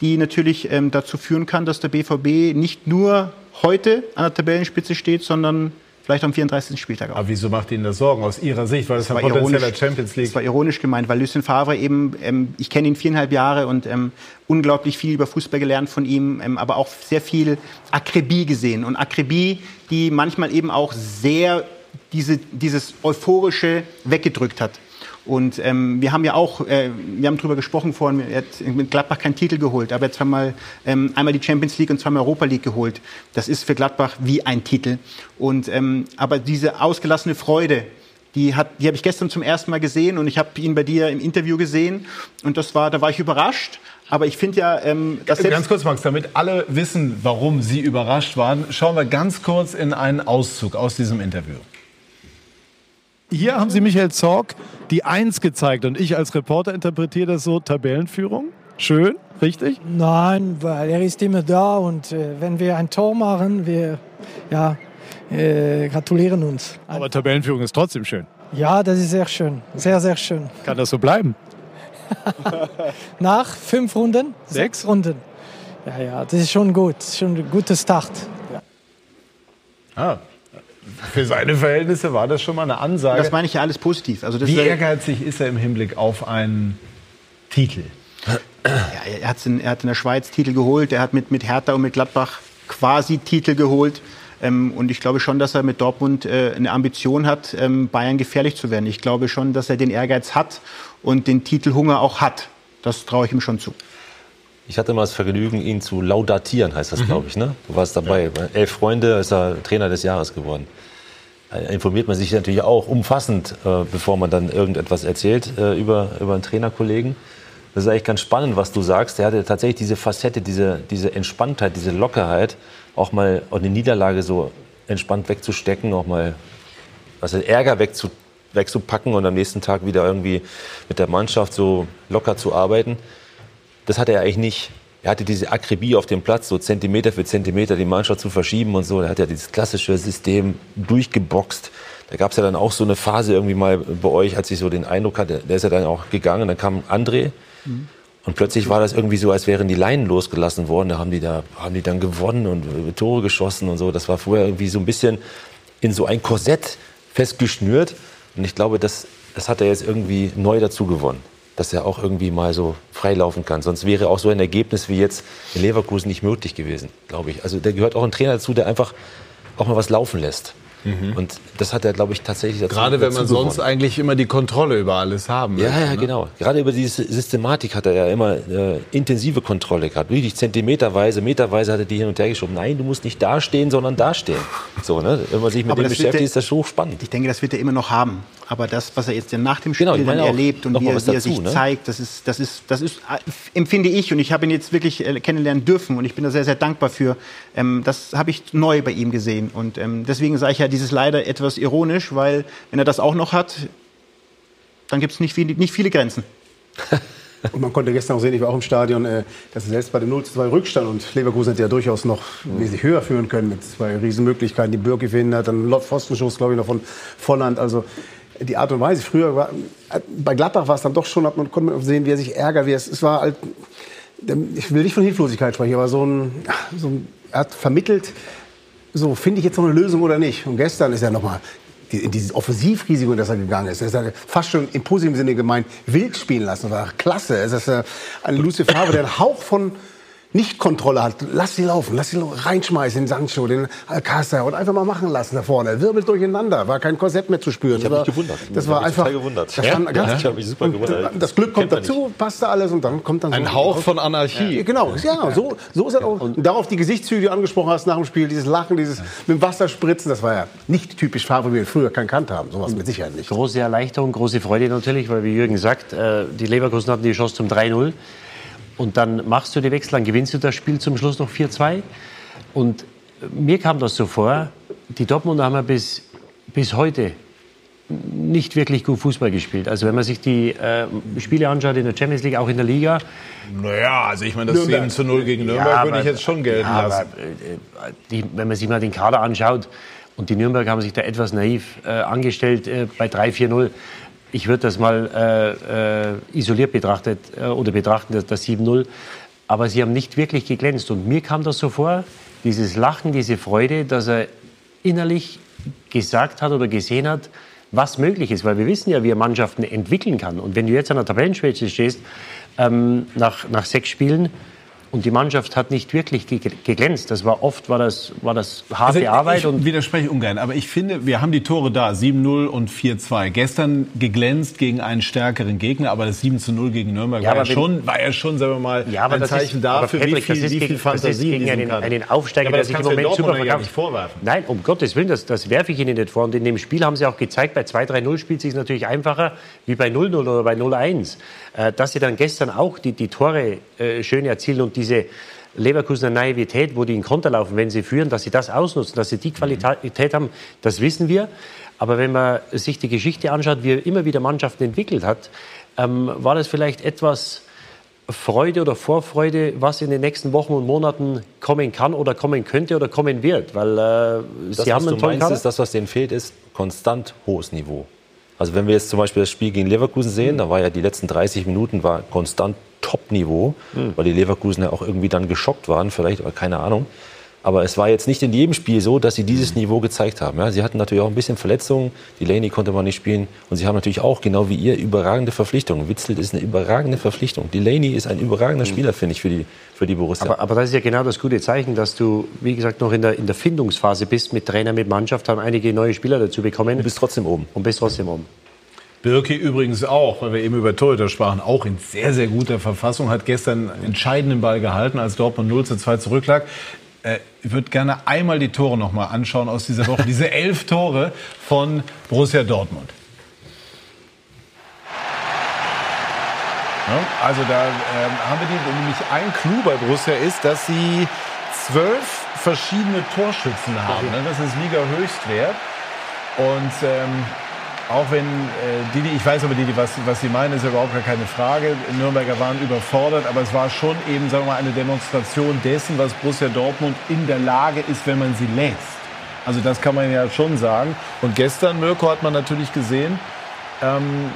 die natürlich ähm, dazu führen kann, dass der BVB nicht nur heute an der Tabellenspitze steht, sondern vielleicht am 34. Spieltag auch. Aber wieso macht Ihnen das Sorgen aus Ihrer Sicht? Weil das, das ein potenzieller Champions League. Das war ironisch gemeint, weil Lucien Favre eben, ähm, ich kenne ihn viereinhalb Jahre und ähm, unglaublich viel über Fußball gelernt von ihm, ähm, aber auch sehr viel Akribie gesehen. Und Akribie, die manchmal eben auch sehr diese, dieses Euphorische weggedrückt hat. Und ähm, wir haben ja auch, äh, wir haben darüber gesprochen vorhin, er hat mit Gladbach keinen Titel geholt, aber er hat zweimal, ähm, einmal die Champions League und zweimal Europa League geholt. Das ist für Gladbach wie ein Titel. Und, ähm, aber diese ausgelassene Freude, die, hat, die habe ich gestern zum ersten Mal gesehen und ich habe ihn bei dir im Interview gesehen und das war, da war ich überrascht. Aber ich finde ja, ähm, dass ganz kurz, Max, damit alle wissen, warum Sie überrascht waren, schauen wir ganz kurz in einen Auszug aus diesem Interview. Hier haben Sie Michael Zorg die Eins gezeigt und ich als Reporter interpretiere das so Tabellenführung. Schön, richtig? Nein, weil er ist immer da und äh, wenn wir ein Tor machen, wir ja, äh, gratulieren uns. Aber Tabellenführung ist trotzdem schön. Ja, das ist sehr schön, sehr, sehr schön. Kann das so bleiben? Nach fünf Runden, sechs, sechs Runden. Ja, ja, das ist schon gut, schon ein guter Start. Ja. Ah, für seine Verhältnisse war das schon mal eine Ansage. Das meine ich ja alles positiv. Also Wie ehrgeizig ist er im Hinblick auf einen Titel? Ja, er, hat in, er hat in der Schweiz Titel geholt, er hat mit, mit Hertha und mit Gladbach quasi Titel geholt. Ähm, und ich glaube schon, dass er mit Dortmund äh, eine Ambition hat, ähm, Bayern gefährlich zu werden. Ich glaube schon, dass er den Ehrgeiz hat und den Titelhunger auch hat. Das traue ich ihm schon zu. Ich hatte mal das Vergnügen, ihn zu laudatieren, heißt das, mhm. glaube ich. Ne? Du warst dabei. Ja. Elf Freunde ist er Trainer des Jahres geworden. Da informiert man sich natürlich auch umfassend, äh, bevor man dann irgendetwas erzählt äh, über, über einen Trainerkollegen. Das ist eigentlich ganz spannend, was du sagst. Er hatte tatsächlich diese Facette, diese, diese Entspanntheit, diese Lockerheit, auch mal eine Niederlage so entspannt wegzustecken, auch mal also Ärger wegzu, wegzupacken und am nächsten Tag wieder irgendwie mit der Mannschaft so locker zu arbeiten. Das hatte er eigentlich nicht. Er hatte diese Akribie auf dem Platz, so Zentimeter für Zentimeter die Mannschaft zu verschieben und so. Er hat ja dieses klassische System durchgeboxt. Da gab es ja dann auch so eine Phase irgendwie mal bei euch, als ich so den Eindruck hatte, der ist ja dann auch gegangen. Dann kam André mhm. und plötzlich war das irgendwie so, als wären die Leinen losgelassen worden. Da haben die da haben die dann gewonnen und Tore geschossen und so. Das war vorher irgendwie so ein bisschen in so ein Korsett festgeschnürt. Und ich glaube, das, das hat er jetzt irgendwie neu dazu gewonnen dass er auch irgendwie mal so freilaufen kann. Sonst wäre auch so ein Ergebnis wie jetzt in Leverkusen nicht möglich gewesen, glaube ich. Also da gehört auch ein Trainer dazu, der einfach auch mal was laufen lässt. Mhm. Und das hat er, glaube ich, tatsächlich dazu Gerade wenn man sonst gewonnen. eigentlich immer die Kontrolle über alles haben Ja, möchte, ja, ne? genau. Gerade über diese Systematik hat er ja immer äh, intensive Kontrolle gehabt. Wirklich zentimeterweise, meterweise hat er die hin und her geschoben. Nein, du musst nicht dastehen, sondern dastehen. So, ne? Wenn man sich mit Aber dem beschäftigt, ist das hochspannend. Ich denke, das wird er immer noch haben. Aber das, was er jetzt nach dem Spiel genau, dann erlebt und wie er, wie er sich ne? zeigt, das ist, das ist, das ist, äh, empfinde ich, und ich habe ihn jetzt wirklich äh, kennenlernen dürfen und ich bin da sehr, sehr dankbar für. Ähm, das habe ich neu bei ihm gesehen. Und ähm, deswegen sage ich ja dieses leider etwas ironisch, weil wenn er das auch noch hat, dann gibt es nicht, viel, nicht viele Grenzen. Und man konnte gestern auch sehen, ich war auch im Stadion, äh, dass selbst bei dem 0 2 Rückstand und Leverkusen hätte ja durchaus noch wesentlich höher führen können mit zwei Riesenmöglichkeiten. Die Birke verhindert, dann Pfostenschuss, glaube ich, noch von Volland. Also die Art und Weise. Früher war, bei Gladbach war es dann doch schon, man, konnte man sehen, wie er sich ärgert, wie es, es war halt, ich will nicht von Hilflosigkeit sprechen, aber so ein, so ein er hat vermittelt, so finde ich jetzt noch eine Lösung oder nicht. Und gestern ist er nochmal in dieses Offensivrisiko, das er gegangen ist. Er ist fast schon im positiven Sinne gemeint, wild spielen lassen. Das war klasse. Es ist ein Lucifer Favre, der einen Hauch von nicht Kontrolle hat, lass sie laufen, lass sie reinschmeißen, den Sancho, den Alcázar und einfach mal machen lassen da vorne. Er wirbelt durcheinander, war kein Korsett mehr zu spüren. Ich habe mich gewundert. Das war einfach. Gewundert. Das, ja? ja? ich mich super gewundert. Das Glück kommt dazu, passt da alles und dann kommt dann so ein Hauch von Anarchie. Ja, genau, ja, so, so ist er auch. Und darauf die Gesichtszüge, die du angesprochen hast nach dem Spiel, dieses Lachen, dieses mit dem Wasser spritzen, das war ja nicht typisch Farbe, wie wir früher gekannt haben. Sowas mit Sicherheit nicht. Große Erleichterung, große Freude natürlich, weil wie Jürgen sagt, äh, die Leverkusen hatten die Chance zum 3-0. Und dann machst du die Wechsel, dann gewinnst du das Spiel zum Schluss noch 4-2. Und mir kam das so vor, die Dortmunder haben ja bis, bis heute nicht wirklich gut Fußball gespielt. Also wenn man sich die äh, Spiele anschaut in der Champions League, auch in der Liga. Naja, also ich meine, das 7 zu 0 gegen Nürnberg ja, würde ich jetzt schon gelten ja, lassen. Aber, äh, die, wenn man sich mal den Kader anschaut, und die Nürnberger haben sich da etwas naiv äh, angestellt äh, bei 3-4-0 ich würde das mal äh, äh, isoliert betrachtet äh, oder betrachten, das, das 7-0. Aber sie haben nicht wirklich geglänzt. Und mir kam das so vor, dieses Lachen, diese Freude, dass er innerlich gesagt hat oder gesehen hat, was möglich ist. Weil wir wissen ja, wie er Mannschaften entwickeln kann. Und wenn du jetzt an der Tabellenspitze stehst, ähm, nach, nach sechs Spielen, und die Mannschaft hat nicht wirklich geglänzt. Das war oft war das, war das harte also, Arbeit. Ich widerspreche ungern, aber ich finde, wir haben die Tore da, 7-0 und 4-2. Gestern geglänzt gegen einen stärkeren Gegner, aber das 7-0 gegen Nürnberg ja, war, ja schon, war ja schon, sagen wir mal, ja, ein Zeichen ist, dafür, Patrick, wie viel, wie viel Fantasie gegen einen, einen Aufsteiger, ja, der sich im Moment super verkauft. Nicht vorwerfen. Nein, um Gottes Willen, das, das werfe ich Ihnen nicht vor. Und in dem Spiel haben Sie auch gezeigt, bei 2-3-0 spielt es sich natürlich einfacher wie bei 0-0 oder bei 0-1. Äh, dass Sie dann gestern auch die, die Tore äh, schön erzielen und diese Leverkusener Naivität, wo die in Konter laufen, wenn sie führen, dass sie das ausnutzen, dass sie die Qualität haben, das wissen wir. Aber wenn man sich die Geschichte anschaut, wie er immer wieder Mannschaften entwickelt hat, ähm, war das vielleicht etwas Freude oder Vorfreude, was in den nächsten Wochen und Monaten kommen kann oder kommen könnte oder kommen wird? Weil äh, das, sie haben einen du meinst, Kader. ist das, was denen fehlt, ist konstant hohes Niveau. Also wenn wir jetzt zum Beispiel das Spiel gegen Leverkusen sehen, mhm. da war ja die letzten 30 Minuten war konstant Top-Niveau, mhm. weil die Leverkusen ja auch irgendwie dann geschockt waren, vielleicht, aber keine Ahnung. Aber es war jetzt nicht in jedem Spiel so, dass sie dieses mhm. Niveau gezeigt haben. Ja, sie hatten natürlich auch ein bisschen Verletzungen. Die Laney konnte man nicht spielen. Und sie haben natürlich auch, genau wie ihr, überragende Verpflichtungen. Witzel ist eine überragende Verpflichtung. Die Laney ist ein überragender mhm. Spieler, finde ich, für die, für die Borussia. Aber, aber, das ist ja genau das gute Zeichen, dass du, wie gesagt, noch in der, in der Findungsphase bist mit Trainer, mit Mannschaft, haben einige neue Spieler dazu bekommen. Du bist trotzdem oben. Und bist trotzdem oben. Birki übrigens auch, weil wir eben über Torhüter sprachen, auch in sehr, sehr guter Verfassung, hat gestern einen entscheidenden Ball gehalten, als Dortmund 0 zu 2 zurücklag. Äh, ich würde gerne einmal die Tore noch mal anschauen aus dieser Woche. Diese elf Tore von Borussia Dortmund. Ja, also da ähm, haben wir die, nämlich ein Clou bei Borussia ist, dass sie zwölf verschiedene Torschützen haben. Ne? Das ist Liga Höchstwert. Und ähm, auch wenn äh, Didi, ich weiß aber Didi, was, was Sie meinen, ist ja überhaupt gar keine Frage. Nürnberger waren überfordert, aber es war schon eben, sagen wir mal, eine Demonstration dessen, was Borussia Dortmund in der Lage ist, wenn man sie lässt. Also das kann man ja schon sagen. Und gestern, Mirko, hat man natürlich gesehen, ähm,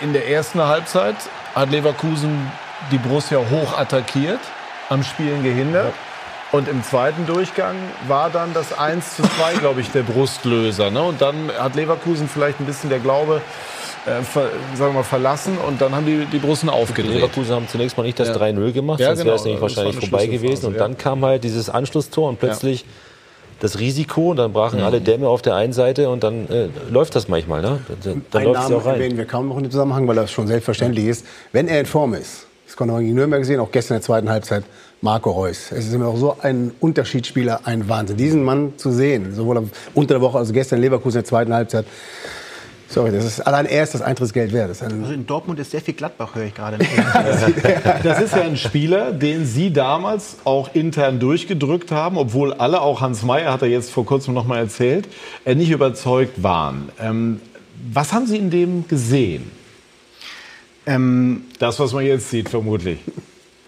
in der ersten Halbzeit hat Leverkusen die Borussia hoch attackiert, am Spielen gehindert. Und im zweiten Durchgang war dann das 1 zu 2, glaube ich, der Brustlöser. Ne? Und dann hat Leverkusen vielleicht ein bisschen der Glaube äh, ver, sagen wir mal, verlassen und dann haben die, die Brussen aufgedreht. Die Leverkusen haben zunächst mal nicht das ja. 3-0 gemacht, ja, sonst genau. wäre es nämlich wahrscheinlich vorbei gewesen. Und dann kam halt dieses Anschlusstor und plötzlich ja. das Risiko und dann brachen mhm. alle Dämme auf der einen Seite und dann äh, läuft das manchmal. Ne? Dann, dann läuft es auch rein. erwähnen wir kaum noch in dem Zusammenhang, weil das schon selbstverständlich ist. Wenn er in Form ist, das konnte man gegen Nürnberg sehen, auch gestern in der zweiten Halbzeit, Marco Reus. Es ist immer auch so ein Unterschiedsspieler, ein Wahnsinn. Diesen Mann zu sehen, sowohl unter der Woche, also gestern in Leverkusen in der zweiten Halbzeit, Sorry, das ist allein erst das Eintrittsgeld wert. also in Dortmund ist sehr viel Gladbach, höre ich gerade. das ist ja ein Spieler, den Sie damals auch intern durchgedrückt haben, obwohl alle, auch Hans Meyer hat er jetzt vor kurzem noch mal erzählt, äh, nicht überzeugt waren. Ähm, was haben Sie in dem gesehen? Ähm, das, was man jetzt sieht, vermutlich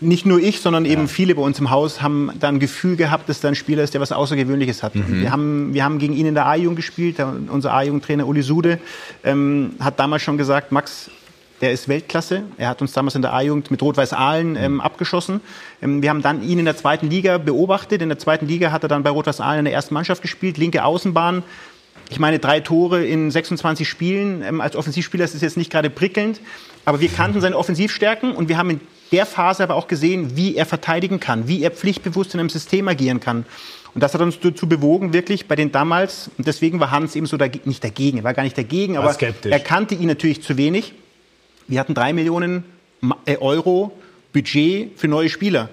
nicht nur ich, sondern eben ja. viele bei uns im Haus haben da ein Gefühl gehabt, dass da ein Spieler ist, der was Außergewöhnliches hat. Mhm. Wir, haben, wir haben gegen ihn in der A-Jugend gespielt. Unser A-Jugendtrainer Uli Sude ähm, hat damals schon gesagt, Max, der ist Weltklasse. Er hat uns damals in der A-Jugend mit Rot-Weiß Aalen ähm, abgeschossen. Ähm, wir haben dann ihn in der zweiten Liga beobachtet. In der zweiten Liga hat er dann bei Rot-Weiß Aalen in der ersten Mannschaft gespielt, linke Außenbahn. Ich meine, drei Tore in 26 Spielen. Ähm, als Offensivspieler ist es jetzt nicht gerade prickelnd. Aber wir kannten seine Offensivstärken und wir haben in der Phase aber auch gesehen, wie er verteidigen kann, wie er pflichtbewusst in einem System agieren kann. Und das hat uns dazu bewogen, wirklich bei den damals, und deswegen war Hans eben so da, nicht dagegen, er war gar nicht dagegen, aber er kannte ihn natürlich zu wenig. Wir hatten drei Millionen äh, Euro Budget für neue Spieler.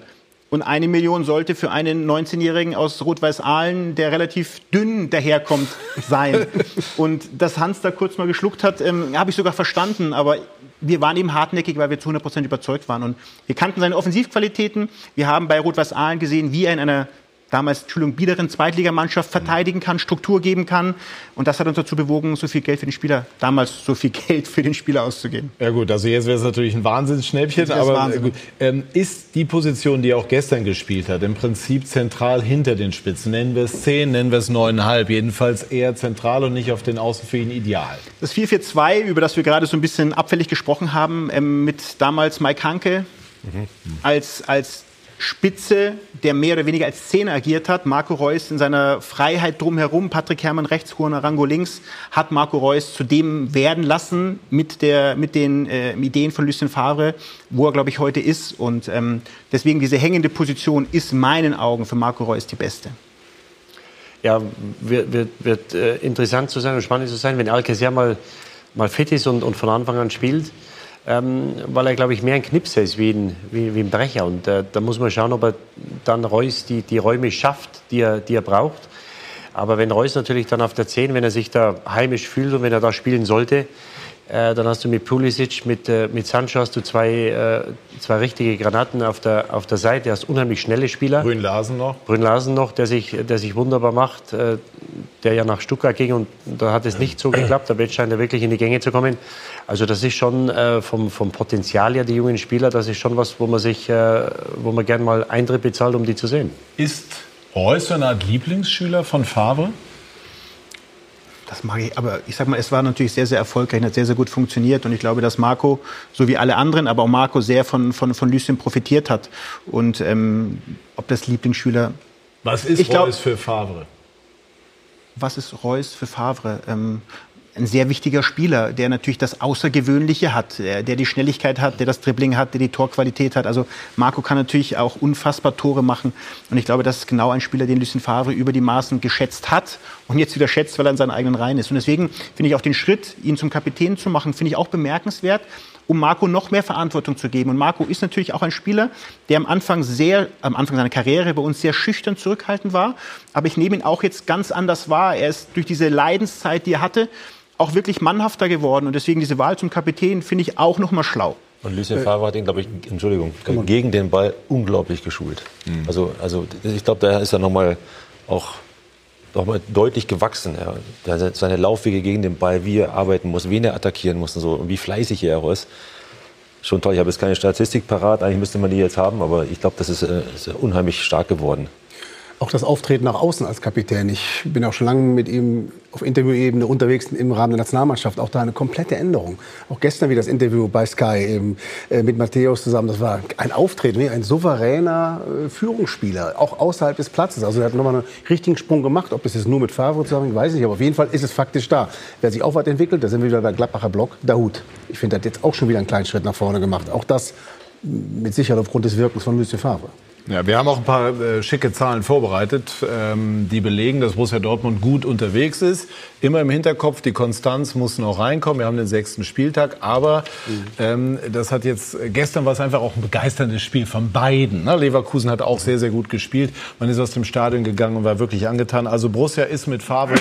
Und eine Million sollte für einen 19-Jährigen aus Rot-Weiß-Aalen, der relativ dünn daherkommt, sein. Und dass Hans da kurz mal geschluckt hat, ähm, habe ich sogar verstanden. Aber wir waren eben hartnäckig, weil wir zu 100 Prozent überzeugt waren. Und wir kannten seine Offensivqualitäten. Wir haben bei Rot-Weiß-Aalen gesehen, wie er in einer damals, Entschuldigung, biederen Zweitligamannschaft verteidigen kann, Struktur geben kann. Und das hat uns dazu bewogen, so viel Geld für den Spieler, damals so viel Geld für den Spieler auszugeben. Ja gut, also jetzt wäre es natürlich ein Wahnsinnsschnäppchen, aber Wahnsinn. gut, ähm, ist die Position, die er auch gestern gespielt hat, im Prinzip zentral hinter den Spitzen? Nennen wir es 10, nennen wir es 9,5, jedenfalls eher zentral und nicht auf den Außen für ihn ideal. Das 4-4-2, über das wir gerade so ein bisschen abfällig gesprochen haben, ähm, mit damals Mike Hanke mhm. als, als Spitze, der mehr oder weniger als Zehner agiert hat. Marco Reus in seiner Freiheit drumherum, Patrick Herrmann rechts, Juan Arango links, hat Marco Reus zu dem werden lassen mit, der, mit den äh, Ideen von Lucien Favre, wo er, glaube ich, heute ist. Und ähm, deswegen diese hängende Position ist meinen Augen für Marco Reus die beste. Ja, wird, wird, wird äh, interessant zu sein und spannend zu sein, wenn Alcacer mal, mal fit ist und, und von Anfang an spielt ähm, weil er, glaube ich, mehr ein Knipser ist wie ein, wie, wie ein Brecher. Und äh, da muss man schauen, ob er dann Reus die, die Räume schafft, die er, die er braucht. Aber wenn Reus natürlich dann auf der 10, wenn er sich da heimisch fühlt und wenn er da spielen sollte, äh, dann hast du mit Pulisic, mit, äh, mit Sancho hast du zwei, äh, zwei richtige Granaten auf der, auf der Seite. Du hast unheimlich schnelle Spieler. Brünn Larsen noch. Brünn Larsen noch, der sich, der sich wunderbar macht, äh, der ja nach Stuttgart ging und da hat es nicht so geklappt. Aber jetzt scheint er wirklich in die Gänge zu kommen. Also das ist schon äh, vom, vom Potenzial her, die jungen Spieler, das ist schon was, wo man sich, äh, wo man gerne mal Eintritt bezahlt, um die zu sehen. Ist Reus so eine Art Lieblingsschüler von Favre? Das mag ich, aber ich sag mal, es war natürlich sehr, sehr erfolgreich, hat sehr, sehr gut funktioniert und ich glaube, dass Marco, so wie alle anderen, aber auch Marco sehr von, von, von Lucien profitiert hat. Und ähm, ob das Lieblingsschüler. Was ist ich glaub, Reus für Favre? Was ist Reus für Favre? Ähm, ein sehr wichtiger Spieler, der natürlich das Außergewöhnliche hat, der die Schnelligkeit hat, der das Dribbling hat, der die Torqualität hat. Also Marco kann natürlich auch unfassbar Tore machen. Und ich glaube, das ist genau ein Spieler, den Lucien Favre über die Maßen geschätzt hat und jetzt wieder schätzt, weil er in seinen eigenen Reihen ist. Und deswegen finde ich auch den Schritt, ihn zum Kapitän zu machen, finde ich auch bemerkenswert um Marco noch mehr Verantwortung zu geben. Und Marco ist natürlich auch ein Spieler, der am Anfang sehr, am Anfang seiner Karriere bei uns sehr schüchtern zurückhaltend war. Aber ich nehme ihn auch jetzt ganz anders wahr. Er ist durch diese Leidenszeit, die er hatte, auch wirklich mannhafter geworden. Und deswegen diese Wahl zum Kapitän finde ich auch noch mal schlau. Und Lucien äh, Favre hat ihn, glaube ich, Entschuldigung, gegen den Ball unglaublich geschult. Mhm. Also, also ich glaube, da ist er noch mal auch noch mal deutlich gewachsen. Ja. Seine Laufwege gegen den Ball, wie er arbeiten muss, wen er attackieren muss und so und wie fleißig er auch ist. Schon toll. Ich habe jetzt keine Statistik parat. Eigentlich müsste man die jetzt haben, aber ich glaube, das ist, äh, ist unheimlich stark geworden auch das Auftreten nach außen als Kapitän. Ich bin auch schon lange mit ihm auf Interviewebene unterwegs im Rahmen der Nationalmannschaft. Auch da eine komplette Änderung. Auch gestern wieder das Interview bei Sky eben, äh, mit Matthäus zusammen. Das war ein Auftreten, ein souveräner äh, Führungsspieler, auch außerhalb des Platzes. Also er hat nochmal einen richtigen Sprung gemacht. Ob das jetzt nur mit Favre zusammen, weiß ich nicht. Aber auf jeden Fall ist es faktisch da. Wer sich auch weiterentwickelt, da sind wir wieder bei Gladbacher Block, Dahut. Ich finde, er hat jetzt auch schon wieder einen kleinen Schritt nach vorne gemacht. Auch das mit Sicherheit aufgrund des Wirkens von Lucien Favre. Ja, wir haben auch ein paar äh, schicke Zahlen vorbereitet, ähm, die belegen, dass Borussia Dortmund gut unterwegs ist. Immer im Hinterkopf, die Konstanz muss noch reinkommen. Wir haben den sechsten Spieltag, aber ähm, das hat jetzt gestern war es einfach auch ein begeisterndes Spiel von beiden. Ne? Leverkusen hat auch sehr sehr gut gespielt. Man ist aus dem Stadion gegangen und war wirklich angetan. Also Borussia ist mit Favre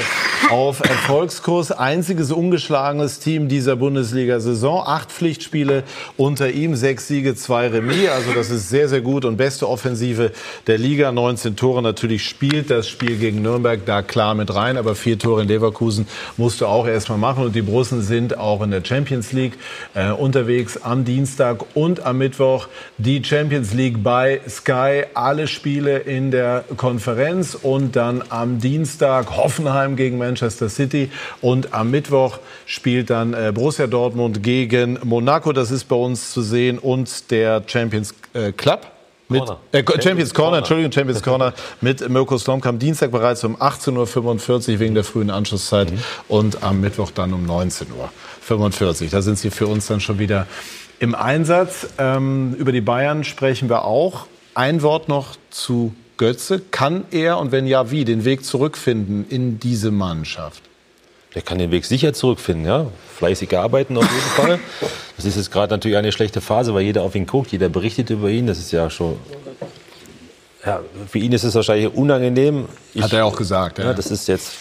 auf Erfolgskurs. Einziges ungeschlagenes Team dieser Bundesliga-Saison. Acht Pflichtspiele unter ihm, sechs Siege, zwei Remis. Also das ist sehr sehr gut und beste Offensive Offensive der Liga. 19 Tore. Natürlich spielt das Spiel gegen Nürnberg da klar mit rein. Aber vier Tore in Leverkusen musst du auch erstmal machen. Und die Brussen sind auch in der Champions League äh, unterwegs am Dienstag und am Mittwoch. Die Champions League bei Sky. Alle Spiele in der Konferenz. Und dann am Dienstag Hoffenheim gegen Manchester City. Und am Mittwoch spielt dann äh, Borussia Dortmund gegen Monaco. Das ist bei uns zu sehen. Und der Champions äh, Club mit, äh, Champions Corner, Entschuldigung, Champions Corner mit Mirko Slomka am Dienstag bereits um 18.45 Uhr wegen der frühen Anschlusszeit mhm. und am Mittwoch dann um 19.45 Uhr. Da sind sie für uns dann schon wieder im Einsatz. Ähm, über die Bayern sprechen wir auch. Ein Wort noch zu Götze. Kann er und wenn ja, wie den Weg zurückfinden in diese Mannschaft? Der kann den Weg sicher zurückfinden, ja. Fleißig arbeiten auf jeden Fall. Das ist jetzt gerade natürlich eine schlechte Phase, weil jeder auf ihn guckt, jeder berichtet über ihn. Das ist ja schon. Ja, für ihn ist es wahrscheinlich unangenehm. Ich, Hat er auch gesagt, ja. ja. Das ist jetzt,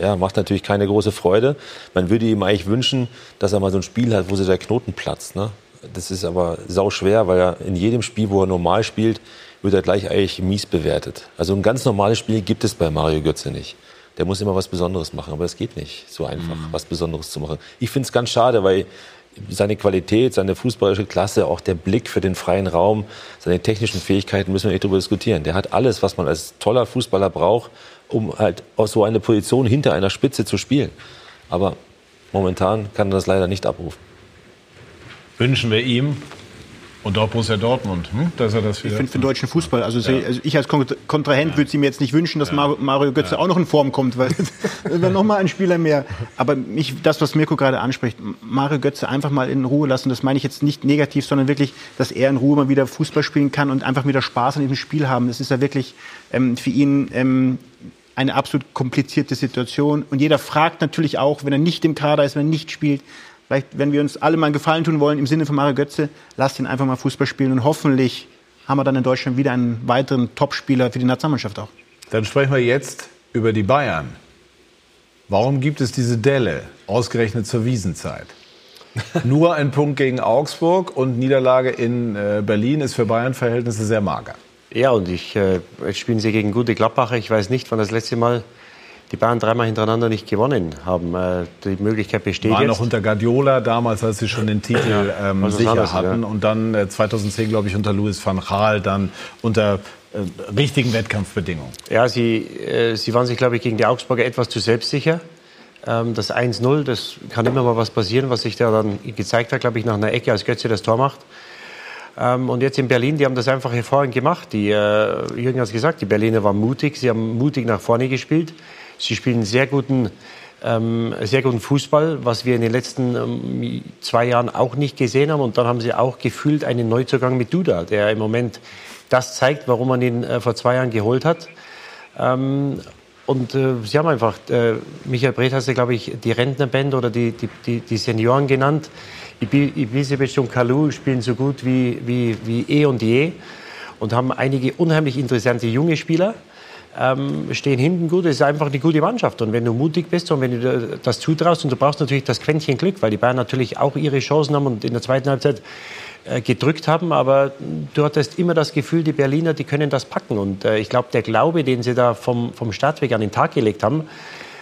ja, macht natürlich keine große Freude. Man würde ihm eigentlich wünschen, dass er mal so ein Spiel hat, wo sich der Knoten platzt. Ne? Das ist aber sau schwer, weil er in jedem Spiel, wo er normal spielt, wird er gleich eigentlich mies bewertet. Also ein ganz normales Spiel gibt es bei Mario Götze nicht der muss immer was Besonderes machen. Aber es geht nicht so einfach, mhm. was Besonderes zu machen. Ich finde es ganz schade, weil seine Qualität, seine fußballische Klasse, auch der Blick für den freien Raum, seine technischen Fähigkeiten müssen wir nicht darüber diskutieren. Der hat alles, was man als toller Fußballer braucht, um halt aus so einer Position hinter einer Spitze zu spielen. Aber momentan kann er das leider nicht abrufen. Wünschen wir ihm Und auch Borussia Dortmund, hm? dass er das Ich finde für den deutschen Fußball, also, ja. also ich als Kontrahent ja. würde sie mir jetzt nicht wünschen, dass ja. Mario Götze auch noch in Form kommt, weil wäre nochmal ein Spieler mehr. Aber mich, das, was Mirko gerade anspricht, Mario Götze einfach mal in Ruhe lassen, das meine ich jetzt nicht negativ, sondern wirklich, dass er in Ruhe mal wieder Fußball spielen kann und einfach wieder Spaß an diesem Spiel haben. Das ist ja wirklich ähm, für ihn ähm, eine absolut komplizierte Situation. Und jeder fragt natürlich auch, wenn er nicht im Kader ist, wenn er nicht spielt, Vielleicht, wenn wir uns alle mal einen Gefallen tun wollen, im Sinne von Mario Götze, lasst ihn einfach mal Fußball spielen und hoffentlich haben wir dann in Deutschland wieder einen weiteren Topspieler für die Nationalmannschaft auch. Dann sprechen wir jetzt über die Bayern. Warum gibt es diese Delle, ausgerechnet zur Wiesenzeit? Nur ein Punkt gegen Augsburg und Niederlage in äh, Berlin ist für Bayern-Verhältnisse sehr mager. Ja, und ich, äh, jetzt spielen sie gegen gute Gladbacher. Ich weiß nicht, wann das letzte Mal die Bayern dreimal hintereinander nicht gewonnen haben. Äh, die Möglichkeit besteht War jetzt. noch unter Guardiola damals, als sie schon den Titel ähm, sicher anderes, hatten. Ja. Und dann äh, 2010, glaube ich, unter Louis van Gaal dann unter äh, richtigen Wettkampfbedingungen. Ja, sie, äh, sie waren sich, glaube ich, gegen die Augsburger etwas zu selbstsicher. Ähm, das 1-0, das kann immer mal was passieren, was sich da dann gezeigt hat, glaube ich, nach einer Ecke, als Götze das Tor macht. Ähm, und jetzt in Berlin, die haben das einfach hervorragend gemacht. Die, äh, Jürgen hat es gesagt, die Berliner waren mutig, sie haben mutig nach vorne gespielt. Sie spielen sehr guten, ähm, sehr guten Fußball, was wir in den letzten ähm, zwei Jahren auch nicht gesehen haben. Und dann haben sie auch gefühlt einen Neuzugang mit Duda, der im Moment das zeigt, warum man ihn äh, vor zwei Jahren geholt hat. Ähm, und äh, sie haben einfach, äh, Michael Breth hat sie, glaube ich, die Rentnerband oder die, die, die, die Senioren genannt. Ibisevic und Kalu spielen so gut wie, wie, wie eh und je und haben einige unheimlich interessante junge Spieler ähm, stehen hinten gut. Es ist einfach eine gute Mannschaft. Und wenn du mutig bist und wenn du das zutraust, und du brauchst natürlich das Quäntchen Glück, weil die Bayern natürlich auch ihre Chancen haben und in der zweiten Halbzeit äh, gedrückt haben, aber du hattest immer das Gefühl, die Berliner, die können das packen. Und äh, ich glaube, der Glaube, den sie da vom, vom Startweg an den Tag gelegt haben,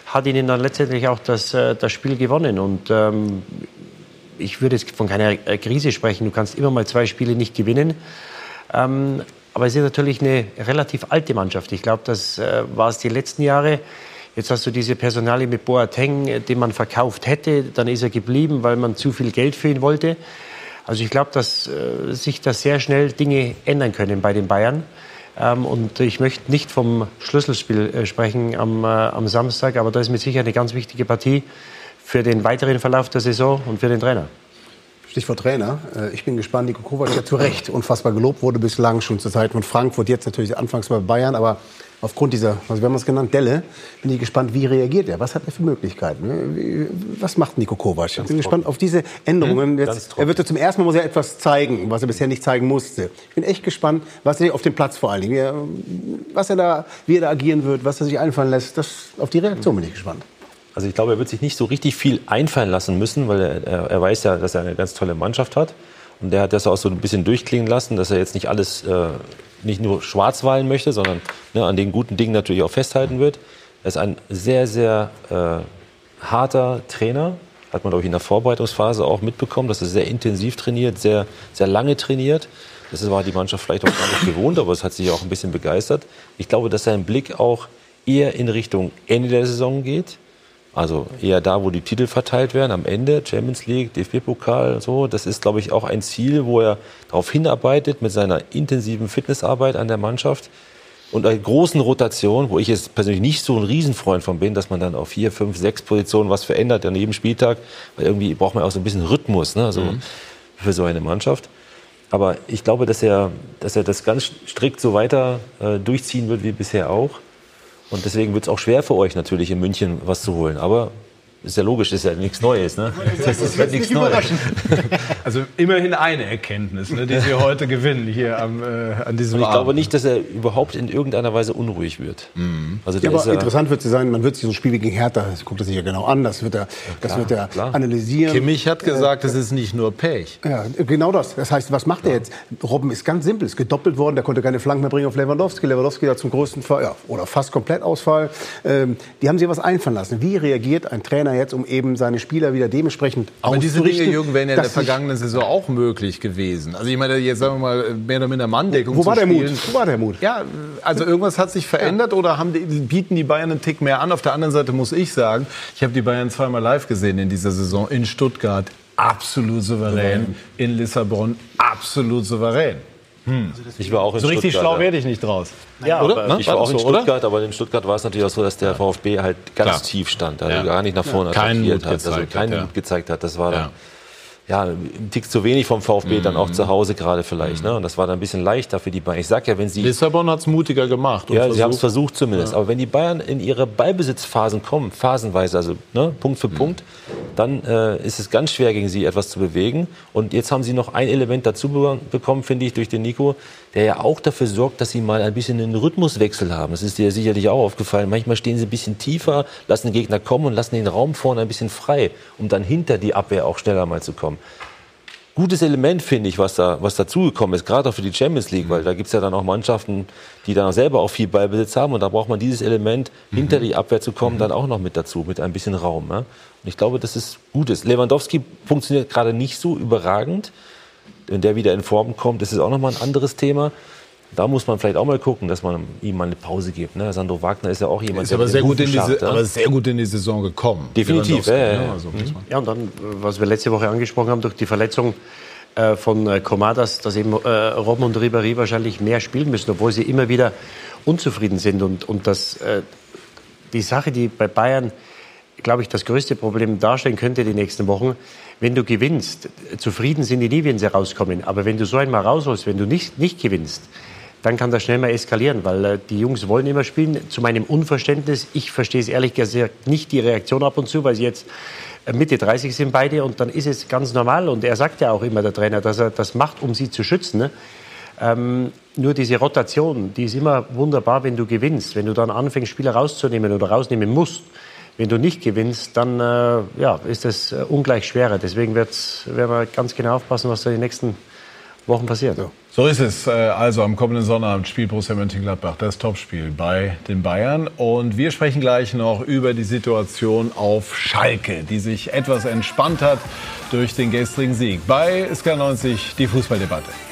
hat ihnen dann letztendlich auch das, äh, das Spiel gewonnen. Und ähm, ich würde jetzt von keiner Krise sprechen. Du kannst immer mal zwei Spiele nicht gewinnen. Ähm, aber es ist natürlich eine relativ alte Mannschaft. Ich glaube, das äh, war es die letzten Jahre. Jetzt hast du diese Personalie mit Boateng, äh, den man verkauft hätte. Dann ist er geblieben, weil man zu viel Geld für ihn wollte. Also ich glaube, dass äh, sich da sehr schnell Dinge ändern können bei den Bayern. Ähm, und ich möchte nicht vom Schlüsselspiel äh, sprechen am, äh, am Samstag, aber das ist mit Sicherheit eine ganz wichtige Partie für den weiteren Verlauf der Saison und für den Trainer. Stichwort Trainer. Äh, ich bin gespannt. Nico Kovac, der zu Recht unfassbar gelobt wurde bislang, schon zur Zeit von Frankfurt, jetzt natürlich anfangs bei Bayern, aber aufgrund dieser, was wir haben es genannt, Delle, bin ich gespannt, wie reagiert er? Was hat er für Möglichkeiten? Was macht Nico Kovac? Ich bin gespannt auf diese Änderungen. Hm? Jetzt, er wird ja zum ersten Mal muss er etwas zeigen, was er bisher nicht zeigen musste. Ich bin echt gespannt, was er auf dem Platz vor allen Dingen, wie er, was er da, wie er da agieren wird, was er sich einfallen lässt. Das, auf die Reaktion bin ich gespannt. Also ich glaube, er wird sich nicht so richtig viel einfallen lassen müssen, weil er, er, weiß ja, dass er eine ganz tolle Mannschaft hat. Und der hat das auch so ein bisschen durchklingen lassen, dass er jetzt nicht alles, äh, nicht nur schwarz wahlen möchte, sondern ne, an den guten Dingen natürlich auch festhalten wird. Er ist ein sehr, sehr äh, harter Trainer. Hat man, glaube ich, in der Vorbereitungsphase auch mitbekommen, dass er sehr intensiv trainiert, sehr, sehr lange trainiert. Das war die Mannschaft vielleicht auch gar nicht gewohnt, aber es hat sich auch ein bisschen begeistert. Ich glaube, dass sein Blick auch eher in Richtung Ende der Saison geht also eher da, wo die Titel verteilt werden, am Ende, Champions League, DFB-Pokal, so. Das ist, glaube ich, auch ein Ziel, wo er darauf hinarbeitet mit seiner intensiven Fitnessarbeit an der Mannschaft und einer großen Rotation, wo ich jetzt persönlich nicht so ein Riesenfreund von bin, dass man dann auf vier, fünf, sechs Positionen was verändert an jedem Spieltag, weil irgendwie braucht man auch so ein bisschen Rhythmus, ne, also mhm. für so eine Mannschaft. Aber ich glaube, dass er, dass er das ganz strikt so weiter äh, durchziehen wird wie bisher auch. Und deswegen wird es auch schwer für euch natürlich in München was zu holen. Aber ist ja logisch, ist ja nichts Neues. Ne? Das ist ja nichts Neues. Also immerhin eine Erkenntnis, ne, die Sie heute gewinnen hier am, äh, an diesem Und ich Abend. glaube nicht, dass er überhaupt in irgendeiner Weise unruhig wird. Mhm. Also ja, aber interessant wird es sein, man wird sich so ein Spiel wie gegen Hertha, das guckt er sich ja genau an, das wird er, ja, das wird er analysieren. Kimmich hat gesagt, es ist nicht nur Pech. Ja, genau das. Das heißt, was macht er jetzt? Robben ist ganz simpel, ist gedoppelt worden, der konnte keine Flanken mehr bringen auf Lewandowski. Lewandowski hat zum größten Fall, ja, oder fast komplett Ausfall. Ähm, die haben sich was einfallen lassen. Wie reagiert ein Trainer jetzt, um eben seine Spieler wieder dementsprechend Aber diese Dinge, Jürgen, wären ja in der vergangenen Saison auch möglich gewesen. Also ich meine, jetzt sagen wir mal, mehr oder minder Manndeckung Wo war der spielen. Mut? Wo war der Mut? Ja, also irgendwas hat sich verändert ja. oder haben die, bieten die Bayern einen Tick mehr an? Auf der anderen Seite muss ich sagen, ich habe die Bayern zweimal live gesehen in dieser Saison in Stuttgart absolut souverän, in Lissabon absolut souverän. Hm. Ich war auch in so richtig Stuttgart, schlau ja. werde ich nicht draus. Ja, oder? aber ich war War auch in so, oder? Stuttgart, aber in Stuttgart war es natürlich auch so, dass der VfB halt ganz Klar. tief stand, also Ja. gar nicht nach vorne Ja. Keinen attackiert Mut hat, also gezeigt keinen hat, ja. Mut gezeigt hat. Das war Ja. dann ja, ein Tick zu wenig vom VfB, dann Mhm. auch zu Hause gerade vielleicht. Ne? Und das war dann ein bisschen leichter für die Bayern. Ich sag ja, wenn sie Lissabon hat es mutiger gemacht. und ja, sie haben es versucht- versucht zumindest. Ja. Aber wenn die Bayern in ihre Ballbesitzphasen kommen, phasenweise, also ne, Punkt für Punkt, dann äh, ist es ganz schwer, gegen sie etwas zu bewegen. Und jetzt haben sie noch ein Element dazu be bekommen, finde ich, durch den Nico, der ja auch dafür sorgt, dass sie mal ein bisschen einen Rhythmuswechsel haben. Das ist dir sicherlich auch aufgefallen. Manchmal stehen sie ein bisschen tiefer, lassen den Gegner kommen und lassen den Raum vorne ein bisschen frei, um dann hinter die Abwehr auch schneller mal zu kommen gutes Element, finde ich, was da was dazugekommen ist, gerade auch für die Champions League, weil da gibt's ja dann auch Mannschaften, die dann selber auch viel Ballbesitz haben und da braucht man dieses Element, hinter die Abwehr zu kommen, dann auch noch mit dazu, mit ein bisschen Raum. Ja? Und ich glaube, das ist Gutes. Lewandowski funktioniert gerade nicht so überragend. Wenn der wieder in Form kommt, ist es auch nochmal ein anderes Thema. Da muss man vielleicht auch mal gucken, dass man ihm mal eine Pause gibt. Ne? Sandro Wagner ist ja auch jemand, Ist aber mit sehr, gut in diese, scharrt, ja? aber sehr gut in die Saison gekommen. Definitiv, Lewandowski, ja, ne? Also, Mhm. Ja, und dann, äh, was wir letzte Woche angesprochen haben, durch die Verletzung äh, von äh, dass eben äh, Robben und Ribéry wahrscheinlich mehr spielen müssen, obwohl sie immer wieder unzufrieden sind. Und, und das, äh, die Sache, die bei Bayern, glaube ich, das größte Problem darstellen könnte die nächsten Wochen, wenn du gewinnst, zufrieden sind die nie, wenn sie rauskommen. Aber wenn du so einmal rausholst, wenn du nicht, nicht gewinnst, dann kann das schnell mal eskalieren, weil äh, die Jungs wollen immer spielen. Zu meinem Unverständnis, ich verstehe es ehrlich gesagt nicht, die Reaktion ab und zu, weil sie jetzt äh, Mitte 30 sind beide und dann ist es ganz normal. Und er sagt ja auch immer, der Trainer, dass er das macht, um sie zu schützen. Ne? Ähm, nur diese Rotation, die ist immer wunderbar, wenn du gewinnst. Wenn du dann anfängst, Spieler rauszunehmen oder rausnehmen musst, wenn du nicht gewinnst, dann äh, ja, ist das äh, ungleich schwerer. Deswegen werden wir ganz genau aufpassen, was da die nächsten Wochen passiert. So ist es. Äh, Also am kommenden Sonnabend spielt Borussia Mönchengladbach das Topspiel bei den Bayern. Und wir sprechen gleich noch über die Situation auf Schalke, die sich etwas entspannt hat durch den gestrigen Sieg. Bei SK90 die Fußballdebatte.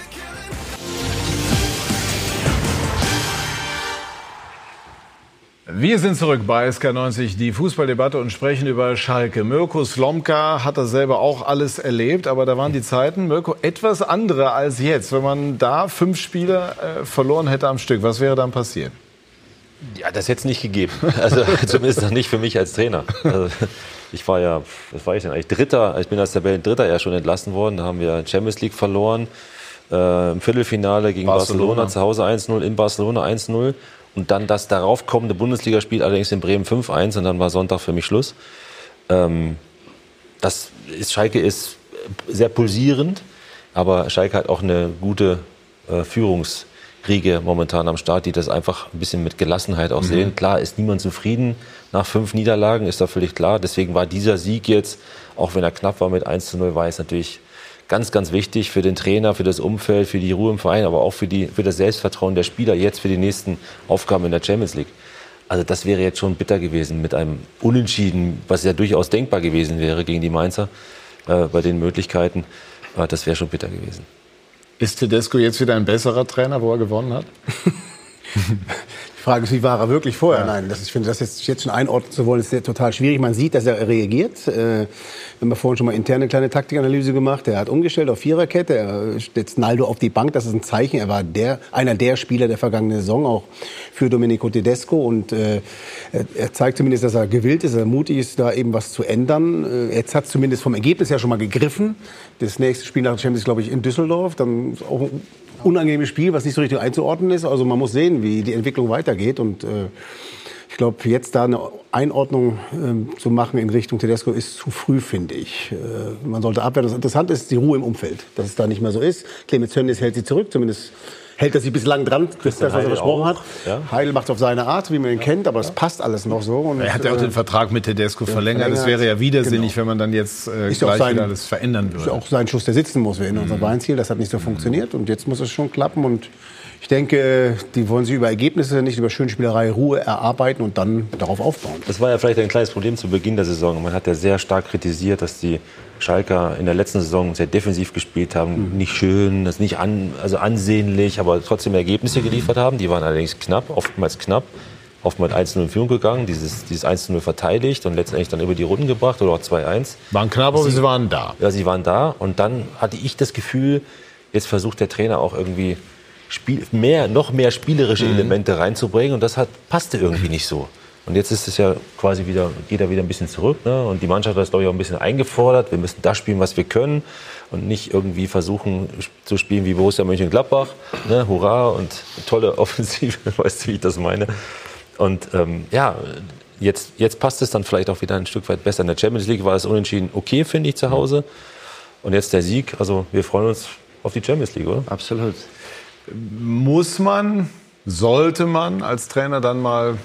Wir sind zurück bei SK90, die Fußballdebatte und sprechen über Schalke. Mirko Slomka hat das selber auch alles erlebt, aber da waren die Zeiten, Mirko, etwas andere als jetzt. Wenn man da fünf Spiele äh, verloren hätte am Stück, was wäre dann passiert? Ja, das hätte es nicht gegeben. Also zumindest noch nicht für mich als Trainer. Also, ich war ja, was war ich denn eigentlich? Dritter, ich bin als Tabellendritter ja schon entlassen worden. Da haben wir Champions League verloren. Äh, Im Viertelfinale gegen Barcelona. Barcelona. zu Hause 1-0, in Barcelona 1-0. Und dann das darauf kommende Bundesligaspiel allerdings in Bremen 5-1 und dann war Sonntag für mich Schluss. Ähm, das ist, Schalke ist sehr pulsierend, aber Schalke hat auch eine gute äh, Führungsriege momentan am Start, die das einfach ein bisschen mit Gelassenheit auch Mhm. sehen. Klar ist niemand zufrieden nach fünf Niederlagen, ist da völlig klar. Deswegen war dieser Sieg jetzt, auch wenn er knapp war mit 1 zu 0, war es natürlich ganz, ganz wichtig für den Trainer, für das Umfeld, für die Ruhe im Verein, aber auch für, die, für das Selbstvertrauen der Spieler jetzt für die nächsten Aufgaben in der Champions League. Also das wäre jetzt schon bitter gewesen mit einem Unentschieden, was ja durchaus denkbar gewesen wäre gegen die Mainzer äh, bei den Möglichkeiten. Äh, das wäre schon bitter gewesen. Ist Tedesco jetzt wieder ein besserer Trainer, wo er gewonnen hat? Die Frage ist, wie war er wirklich vorher? Nein, das, ich finde, das jetzt, jetzt schon einordnen zu wollen, ist ja total schwierig. Man sieht, dass er reagiert. Äh, wir haben vorhin schon mal interne kleine Taktikanalyse gemacht. Er hat umgestellt auf Viererkette. Er setzt Naldo auf die Bank. Das ist ein Zeichen. Er war der, einer der Spieler der vergangenen Saison, auch für Domenico Tedesco. Und äh, er, zeigt zumindest, dass er gewillt ist, dass er mutig ist, da eben was zu ändern. Äh, jetzt hat zumindest vom Ergebnis her schon mal gegriffen. Das nächste Spiel nach der Champions, glaube ich, in Düsseldorf. Dann ist auch unangenehmes Spiel, was nicht so richtig einzuordnen ist. Also man muss sehen, wie die Entwicklung weitergeht. Und äh, ich glaube, jetzt da eine Einordnung ähm, zu machen in Richtung Tedesco ist zu früh, finde ich. Äh, man sollte abwehren. Das Interessante ist die Ruhe im Umfeld, dass es da nicht mehr so ist. Clemens Tönnies hält sie zurück, zumindest hält er sie bislang dran, das, was er Heidel versprochen hat. ja. Heidel macht es auf seine Art, wie man ihn kennt, aber es passt alles noch so. Und, Er hat ja auch äh, den Vertrag mit Tedesco verlängert. Es wäre ja widersinnig, Genau. wenn man dann jetzt äh, Ist ja gleich sein- wieder alles verändern ist ja würde. auch sein Schuss, der sitzen muss. Wir erinnern uns an Weinziel, das hat nicht so funktioniert und jetzt muss es schon klappen und ich denke, die wollen sich über Ergebnisse, nicht über Schönspielerei, Ruhe erarbeiten und dann darauf aufbauen. Das war ja vielleicht ein kleines Problem zu Beginn der Saison. Man hat ja sehr stark kritisiert, dass die Schalker in der letzten Saison sehr defensiv gespielt haben. Nicht schön, das nicht an, also ansehnlich, aber trotzdem Ergebnisse geliefert haben. Die waren allerdings knapp, oftmals knapp. Oftmals 1-0 in Führung gegangen, dieses, dieses 1-0 verteidigt und letztendlich dann über die Runden gebracht oder auch 2-1. Waren knapp, aber sie waren da. Ja, sie waren da und dann hatte ich das Gefühl, Jetzt versucht der Trainer auch irgendwie Spiel, mehr, noch mehr spielerische Mhm. Elemente reinzubringen und das hat, passte irgendwie nicht so. Und jetzt ist es ja quasi wieder, geht er wieder ein bisschen zurück. Ne? Und die Mannschaft hat das, glaube ich, auch ein bisschen eingefordert. Wir müssen das spielen, was wir können. Und nicht irgendwie versuchen zu spielen wie Borussia Mönchengladbach. Ne? Hurra und tolle Offensive, weißt du, wie ich das meine. Und ähm, ja, jetzt, jetzt passt es dann vielleicht auch wieder ein Stück weit besser. In der Champions League war es unentschieden okay, finde ich, zu Hause. Und jetzt der Sieg. Also wir freuen uns auf die Champions League, oder? Absolut. Muss man, sollte man als Trainer dann mal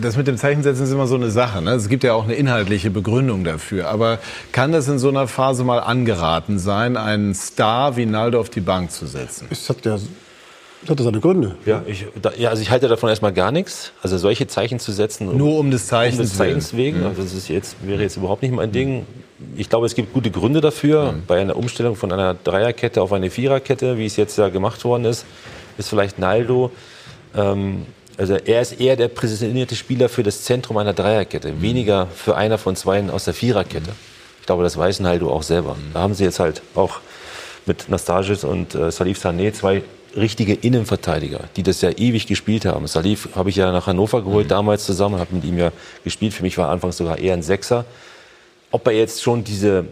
das mit dem Zeichensetzen ist immer so eine Sache. Ne? Es gibt ja auch eine inhaltliche Begründung dafür. Aber kann das in so einer Phase mal angeraten sein, einen Star wie Naldo auf die Bank zu setzen? Es hat ja, das hat ja seine Gründe. Ja, ich, da, ja, also ich halte davon erstmal gar nichts. Also solche Zeichen zu setzen. Nur um des Zeichens um des Zeichens wegen. willen. Also das ist jetzt, wäre jetzt überhaupt nicht mein Ding. Ich glaube, es gibt gute Gründe dafür. Bei einer Umstellung von einer Dreierkette auf eine Viererkette, wie es jetzt ja gemacht worden ist, ist vielleicht Naldo. Ähm, also er ist eher der präsentierte Spieler für das Zentrum einer Dreierkette, weniger für einer von zweien aus der Viererkette. Ich glaube, das weiß Naldo auch selber. Da haben sie jetzt halt auch mit Nastasic und äh, Salif Sané zwei richtige Innenverteidiger, die das ja ewig gespielt haben. Salif habe ich ja nach Hannover geholt damals zusammen, habe mit ihm ja gespielt. Für mich war er anfangs sogar eher ein Sechser. Ob er jetzt schon diese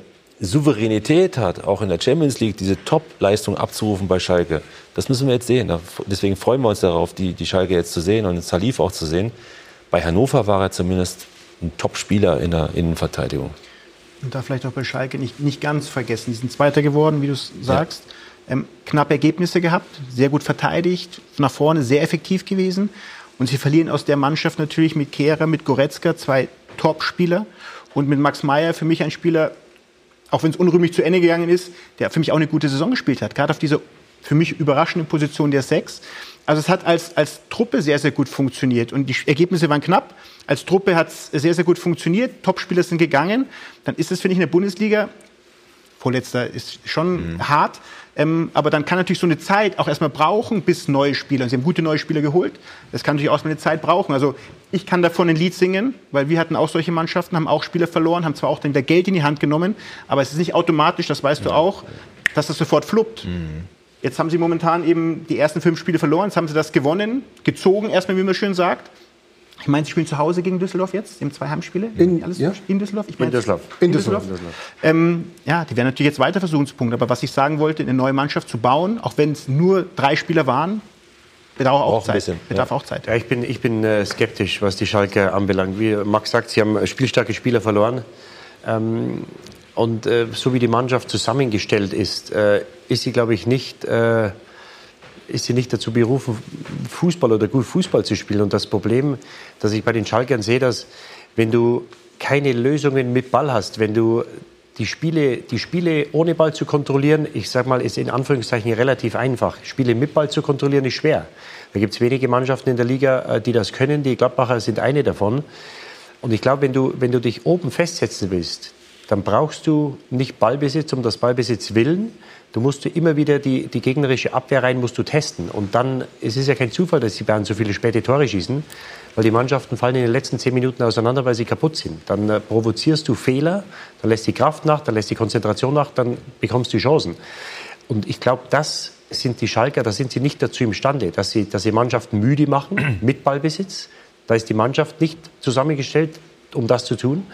Souveränität hat, auch in der Champions League, diese Top-Leistung abzurufen bei Schalke, das müssen wir jetzt sehen. Deswegen freuen wir uns darauf, die, die Schalke jetzt zu sehen und Salif auch zu sehen. Bei Hannover war er zumindest ein Top-Spieler in der Innenverteidigung. Und da vielleicht auch bei Schalke nicht, nicht ganz vergessen. Die sind Zweiter geworden, wie du es sagst. Ähm, knappe Ergebnisse gehabt, sehr gut verteidigt, nach vorne sehr effektiv gewesen. Und sie verlieren aus der Mannschaft natürlich mit Kehrer, mit Goretzka, zwei Top-Spieler. Und mit Max Meyer, für mich ein Spieler, auch wenn es unrühmlich zu Ende gegangen ist, der für mich auch eine gute Saison gespielt hat. Gerade auf dieser für mich überraschenden Position der Sechs. Also es hat als, als Truppe sehr, sehr gut funktioniert. Und die Ergebnisse waren knapp. Als Truppe hat es sehr, sehr gut funktioniert. Topspieler sind gegangen. Dann ist es, finde ich, in der Bundesliga, vorletzter ist schon hart, ähm, aber dann kann natürlich so eine Zeit auch erstmal brauchen, bis neue Spieler, sie haben gute neue Spieler geholt, das kann natürlich auch erstmal eine Zeit brauchen. Also ich kann davon ein Lied singen, weil wir hatten auch solche Mannschaften, haben auch Spieler verloren, haben zwar auch dann wieder Geld in die Hand genommen, aber es ist nicht automatisch, das weißt du auch, dass das sofort fluppt. Jetzt haben sie momentan eben die ersten fünf Spiele verloren, jetzt haben sie das gewonnen, gezogen erstmal, wie man schön sagt. Ich meine, sie spielen zu Hause gegen Düsseldorf jetzt, sie haben zwei Heimspiele. In- Alles ja? in Düsseldorf? Ich meine, Düsseldorf. In Düsseldorf. Ähm, ja, die werden natürlich jetzt weiter Versuchspunkte. Aber was ich sagen wollte, eine neue Mannschaft zu bauen, auch wenn es nur drei Spieler waren, bedarf auch ein Zeit. bisschen, bedarf auch Zeit. Ja, ich bin, ich bin äh, skeptisch, was die Schalke anbelangt. Wie Max sagt, sie haben spielstarke Spieler verloren. Ähm, und äh, so wie die Mannschaft zusammengestellt ist, äh, ist sie, glaube ich, nicht, äh, ist sie nicht dazu berufen, Fußball oder gut Fußball zu spielen. Und das Problem, das ich bei den Schalkern sehe, dass wenn du keine Lösungen mit Ball hast, wenn du die Spiele, die Spiele ohne Ball zu kontrollieren, ich sage mal, ist in Anführungszeichen relativ einfach. Spiele mit Ball zu kontrollieren ist schwer. Da gibt es wenige Mannschaften in der Liga, äh, die das können. Die Gladbacher sind eine davon. Und ich glaube, wenn du, wenn du dich oben festsetzen willst, dann brauchst du nicht Ballbesitz um das Ballbesitz willen. Du musst immer wieder die, die gegnerische Abwehr rein musst du testen. Und dann, es ist ja kein Zufall, dass die Bayern so viele späte Tore schießen, weil die Mannschaften fallen in den letzten zehn Minuten auseinander, weil sie kaputt sind. Dann äh, provozierst du Fehler, dann lässt die Kraft nach, dann lässt die Konzentration nach, dann bekommst du Chancen. Und ich glaube, das sind die Schalker, da sind sie nicht dazu imstande, dass sie, dass sie Mannschaften müde machen mit Ballbesitz. Da ist die Mannschaft nicht zusammengestellt, um das zu tun.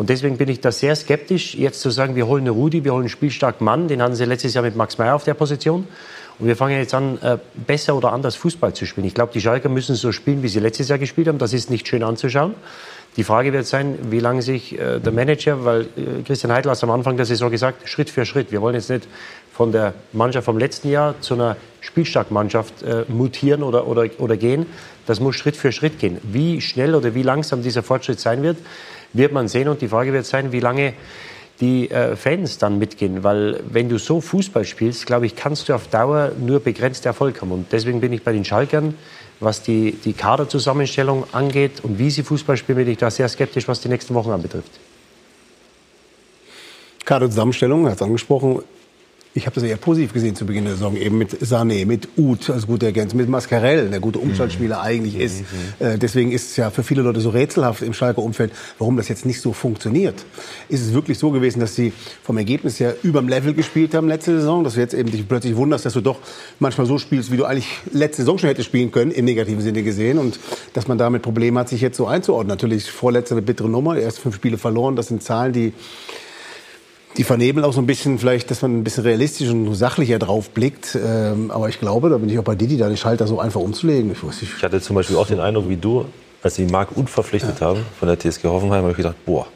Und deswegen bin ich da sehr skeptisch, jetzt zu sagen, wir holen einen Rudi, wir holen einen spielstarken Mann. Den hatten sie letztes Jahr mit Max Meyer auf der Position. Und wir fangen jetzt an, äh, besser oder anders Fußball zu spielen. Ich glaube, die Schalker müssen so spielen, wie sie letztes Jahr gespielt haben. Das ist nicht schön anzuschauen. Die Frage wird sein, wie lange sich äh, der Manager, weil äh, Christian Heidel hat am Anfang der Saison gesagt, Schritt für Schritt. Wir wollen jetzt nicht von der Mannschaft vom letzten Jahr zu einer spielstarken Mannschaft mutieren oder, oder, oder gehen. Das muss Schritt für Schritt gehen. Wie schnell oder wie langsam dieser Fortschritt sein wird, wird man sehen. Und die Frage wird sein, wie lange die äh, Fans dann mitgehen. Weil wenn du so Fußball spielst, glaube ich, kannst du auf Dauer nur begrenzt Erfolg haben. Und deswegen bin ich bei den Schalkern, was die, die Kaderzusammenstellung angeht und wie sie Fußball spielen, bin ich da sehr skeptisch, was die nächsten Wochen anbetrifft. Kaderzusammenstellung, er hat es angesprochen. Ich habe das eher positiv gesehen zu Beginn der Saison, eben mit Sané, mit Uth als guter Ergänzung, mit Mascarell, der gute Umschaltspieler mhm. eigentlich ist. Mhm. Äh, deswegen ist es ja für viele Leute so rätselhaft im Schalker Umfeld, warum das jetzt nicht so funktioniert. Ist es wirklich so gewesen, dass sie vom Ergebnis her überm Level gespielt haben letzte Saison, dass du jetzt eben dich plötzlich wunderst, dass du doch manchmal so spielst, wie du eigentlich letzte Saison schon hättest spielen können, im negativen Sinne gesehen und dass man damit Probleme hat, sich jetzt so einzuordnen. Natürlich vorletzte eine bittere Nummer, erst fünf Spiele verloren, das sind Zahlen, die die vernebeln auch so ein bisschen vielleicht, dass man ein bisschen realistisch und sachlicher drauf blickt. Ähm, aber ich glaube, da bin ich auch bei Didi, da den Schalter so einfach umzulegen. Ich, weiß nicht. ich hatte zum Beispiel auch den Eindruck, wie du, als sie Marc Uth verpflichtet ja. haben von der TSG Hoffenheim, habe ich gedacht, boah,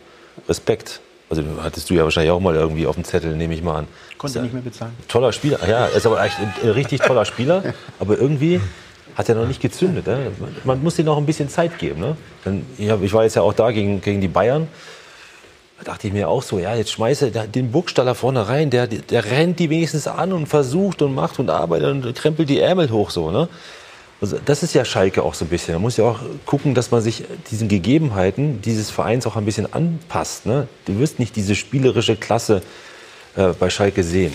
Respekt. Also hattest du ja wahrscheinlich auch mal irgendwie auf dem Zettel, nehme ich mal an. Konnte nicht mehr bezahlen. Toller Spieler, ja, ist aber echt ein richtig toller Spieler. aber irgendwie hat er noch nicht gezündet. Ne? Man muss ihm noch ein bisschen Zeit geben. Ne? ich war jetzt ja auch da gegen, gegen die Bayern. Da dachte ich mir auch so, ja, jetzt schmeiße den Burgstaller vorne rein, der, der rennt die wenigstens an und versucht und macht und arbeitet und krempelt die Ärmel hoch so, ne? Also das ist ja Schalke auch so ein bisschen. Man muss ja auch gucken, dass man sich diesen Gegebenheiten dieses Vereins auch ein bisschen anpasst. Ne? Du wirst nicht diese spielerische Klasse äh, bei Schalke sehen.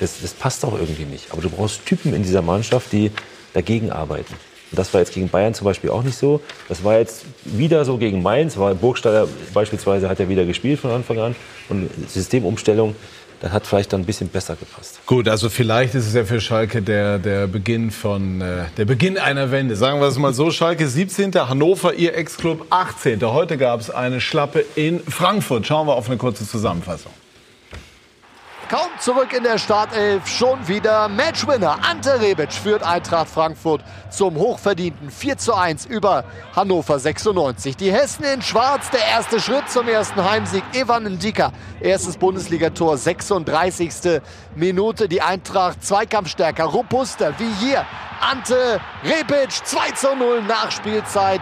Das, das passt auch irgendwie nicht. Aber du brauchst Typen in dieser Mannschaft, die dagegen arbeiten. Das war jetzt gegen Bayern zum Beispiel auch nicht so. Das war jetzt wieder so gegen Mainz, weil Burgstaller beispielsweise hat ja wieder gespielt von Anfang an. Und Systemumstellung, das hat vielleicht dann ein bisschen besser gepasst. Gut, also vielleicht ist es ja für Schalke der, der, Beginn, von, äh, der Beginn einer Wende. Sagen wir es mal so, Schalke 17., Hannover, ihr Ex-Club 18. Heute gab es eine Schlappe in Frankfurt. Schauen wir auf eine kurze Zusammenfassung. Kaum zurück in der Startelf, schon wieder Matchwinner. Ante Rebic führt Eintracht Frankfurt zum hochverdienten 4 zu 1 über Hannover 96. Die Hessen in Schwarz, der erste Schritt zum ersten Heimsieg. Evan Ndika, erstes Bundesligator, 36. Minute. Die Eintracht zweikampfstärker, robuster wie hier. Ante Rebic, 2 zu 0 Nachspielzeit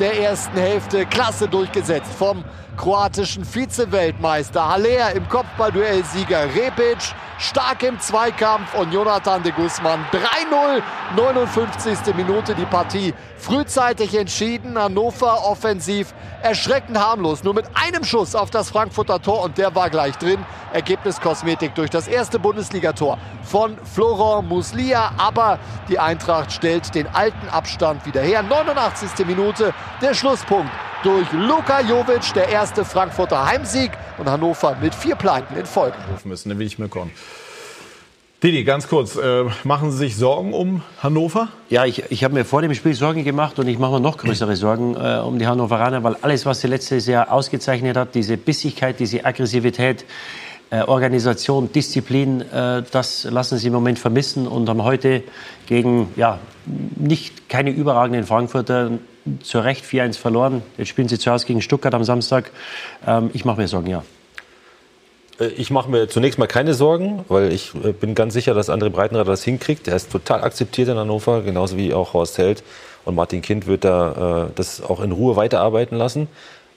der ersten Hälfte. Klasse durchgesetzt vom kroatischen Vize-Weltmeister. Haller im Kopfballduell-Sieger Rebic, stark im Zweikampf und Jonathan de Guzman 3-0, 59. Minute die Partie. Frühzeitig entschieden, Hannover offensiv erschreckend harmlos. Nur mit einem Schuss auf das Frankfurter Tor und der war gleich drin. Ergebniskosmetik durch das erste Bundesligator von Florent Muslia. Aber die Eintracht stellt den alten Abstand wieder her. 89. Minute, der Schlusspunkt durch Luka Jovic, der erste Frankfurter Heimsieg und Hannover mit vier Pleiten in Folge. Müssen, dann will ich mir kommen. Didi, ganz kurz, äh, machen Sie sich Sorgen um Hannover? Ja, ich, ich habe mir vor dem Spiel Sorgen gemacht und ich mache mir noch größere Sorgen äh, um die Hannoveraner, weil alles, was sie letztes Jahr ausgezeichnet hat, diese Bissigkeit, diese Aggressivität, äh, Organisation, Disziplin, äh, das lassen sie im Moment vermissen und haben heute gegen ja, nicht keine überragenden Frankfurter zu Recht 4-1 verloren. Jetzt spielen sie zu Hause gegen Stuttgart am Samstag. Ähm, ich mache mir Sorgen, ja. Äh, ich mache mir zunächst mal keine Sorgen, weil ich äh, bin ganz sicher, dass André Breitenreiter das hinkriegt. Er ist total akzeptiert in Hannover, genauso wie auch Horst Held. Und Martin Kind wird da äh, das auch in Ruhe weiterarbeiten lassen.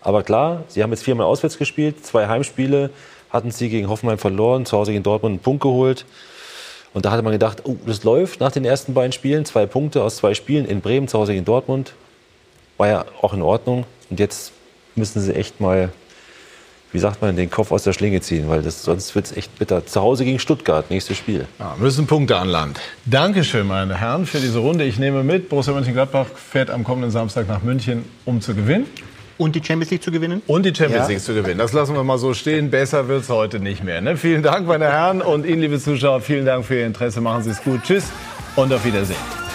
Aber klar, sie haben jetzt viermal auswärts gespielt, zwei Heimspiele hatten sie gegen Hoffenheim verloren, zu Hause gegen Dortmund einen Punkt geholt. Und da hatte man gedacht, oh, das läuft nach den ersten beiden Spielen. Zwei Punkte aus zwei Spielen in Bremen, zu Hause gegen Dortmund war ja auch in Ordnung. Und jetzt müssen sie echt mal, wie sagt man, den Kopf aus der Schlinge ziehen, weil das, sonst wird es echt bitter. Zu Hause gegen Stuttgart, nächstes Spiel. Ja, müssen Punkte an Land. Dankeschön, meine Herren, für diese Runde. Ich nehme mit, Borussia Mönchengladbach fährt am kommenden Samstag nach München, um zu gewinnen. Und die Champions League zu gewinnen? Und die Champions ja. League zu gewinnen. Das lassen wir mal so stehen. Besser wird es heute nicht mehr. Ne? Vielen Dank, meine Herren. Und Ihnen, liebe Zuschauer, vielen Dank für Ihr Interesse. Machen Sie es gut. Tschüss und auf Wiedersehen.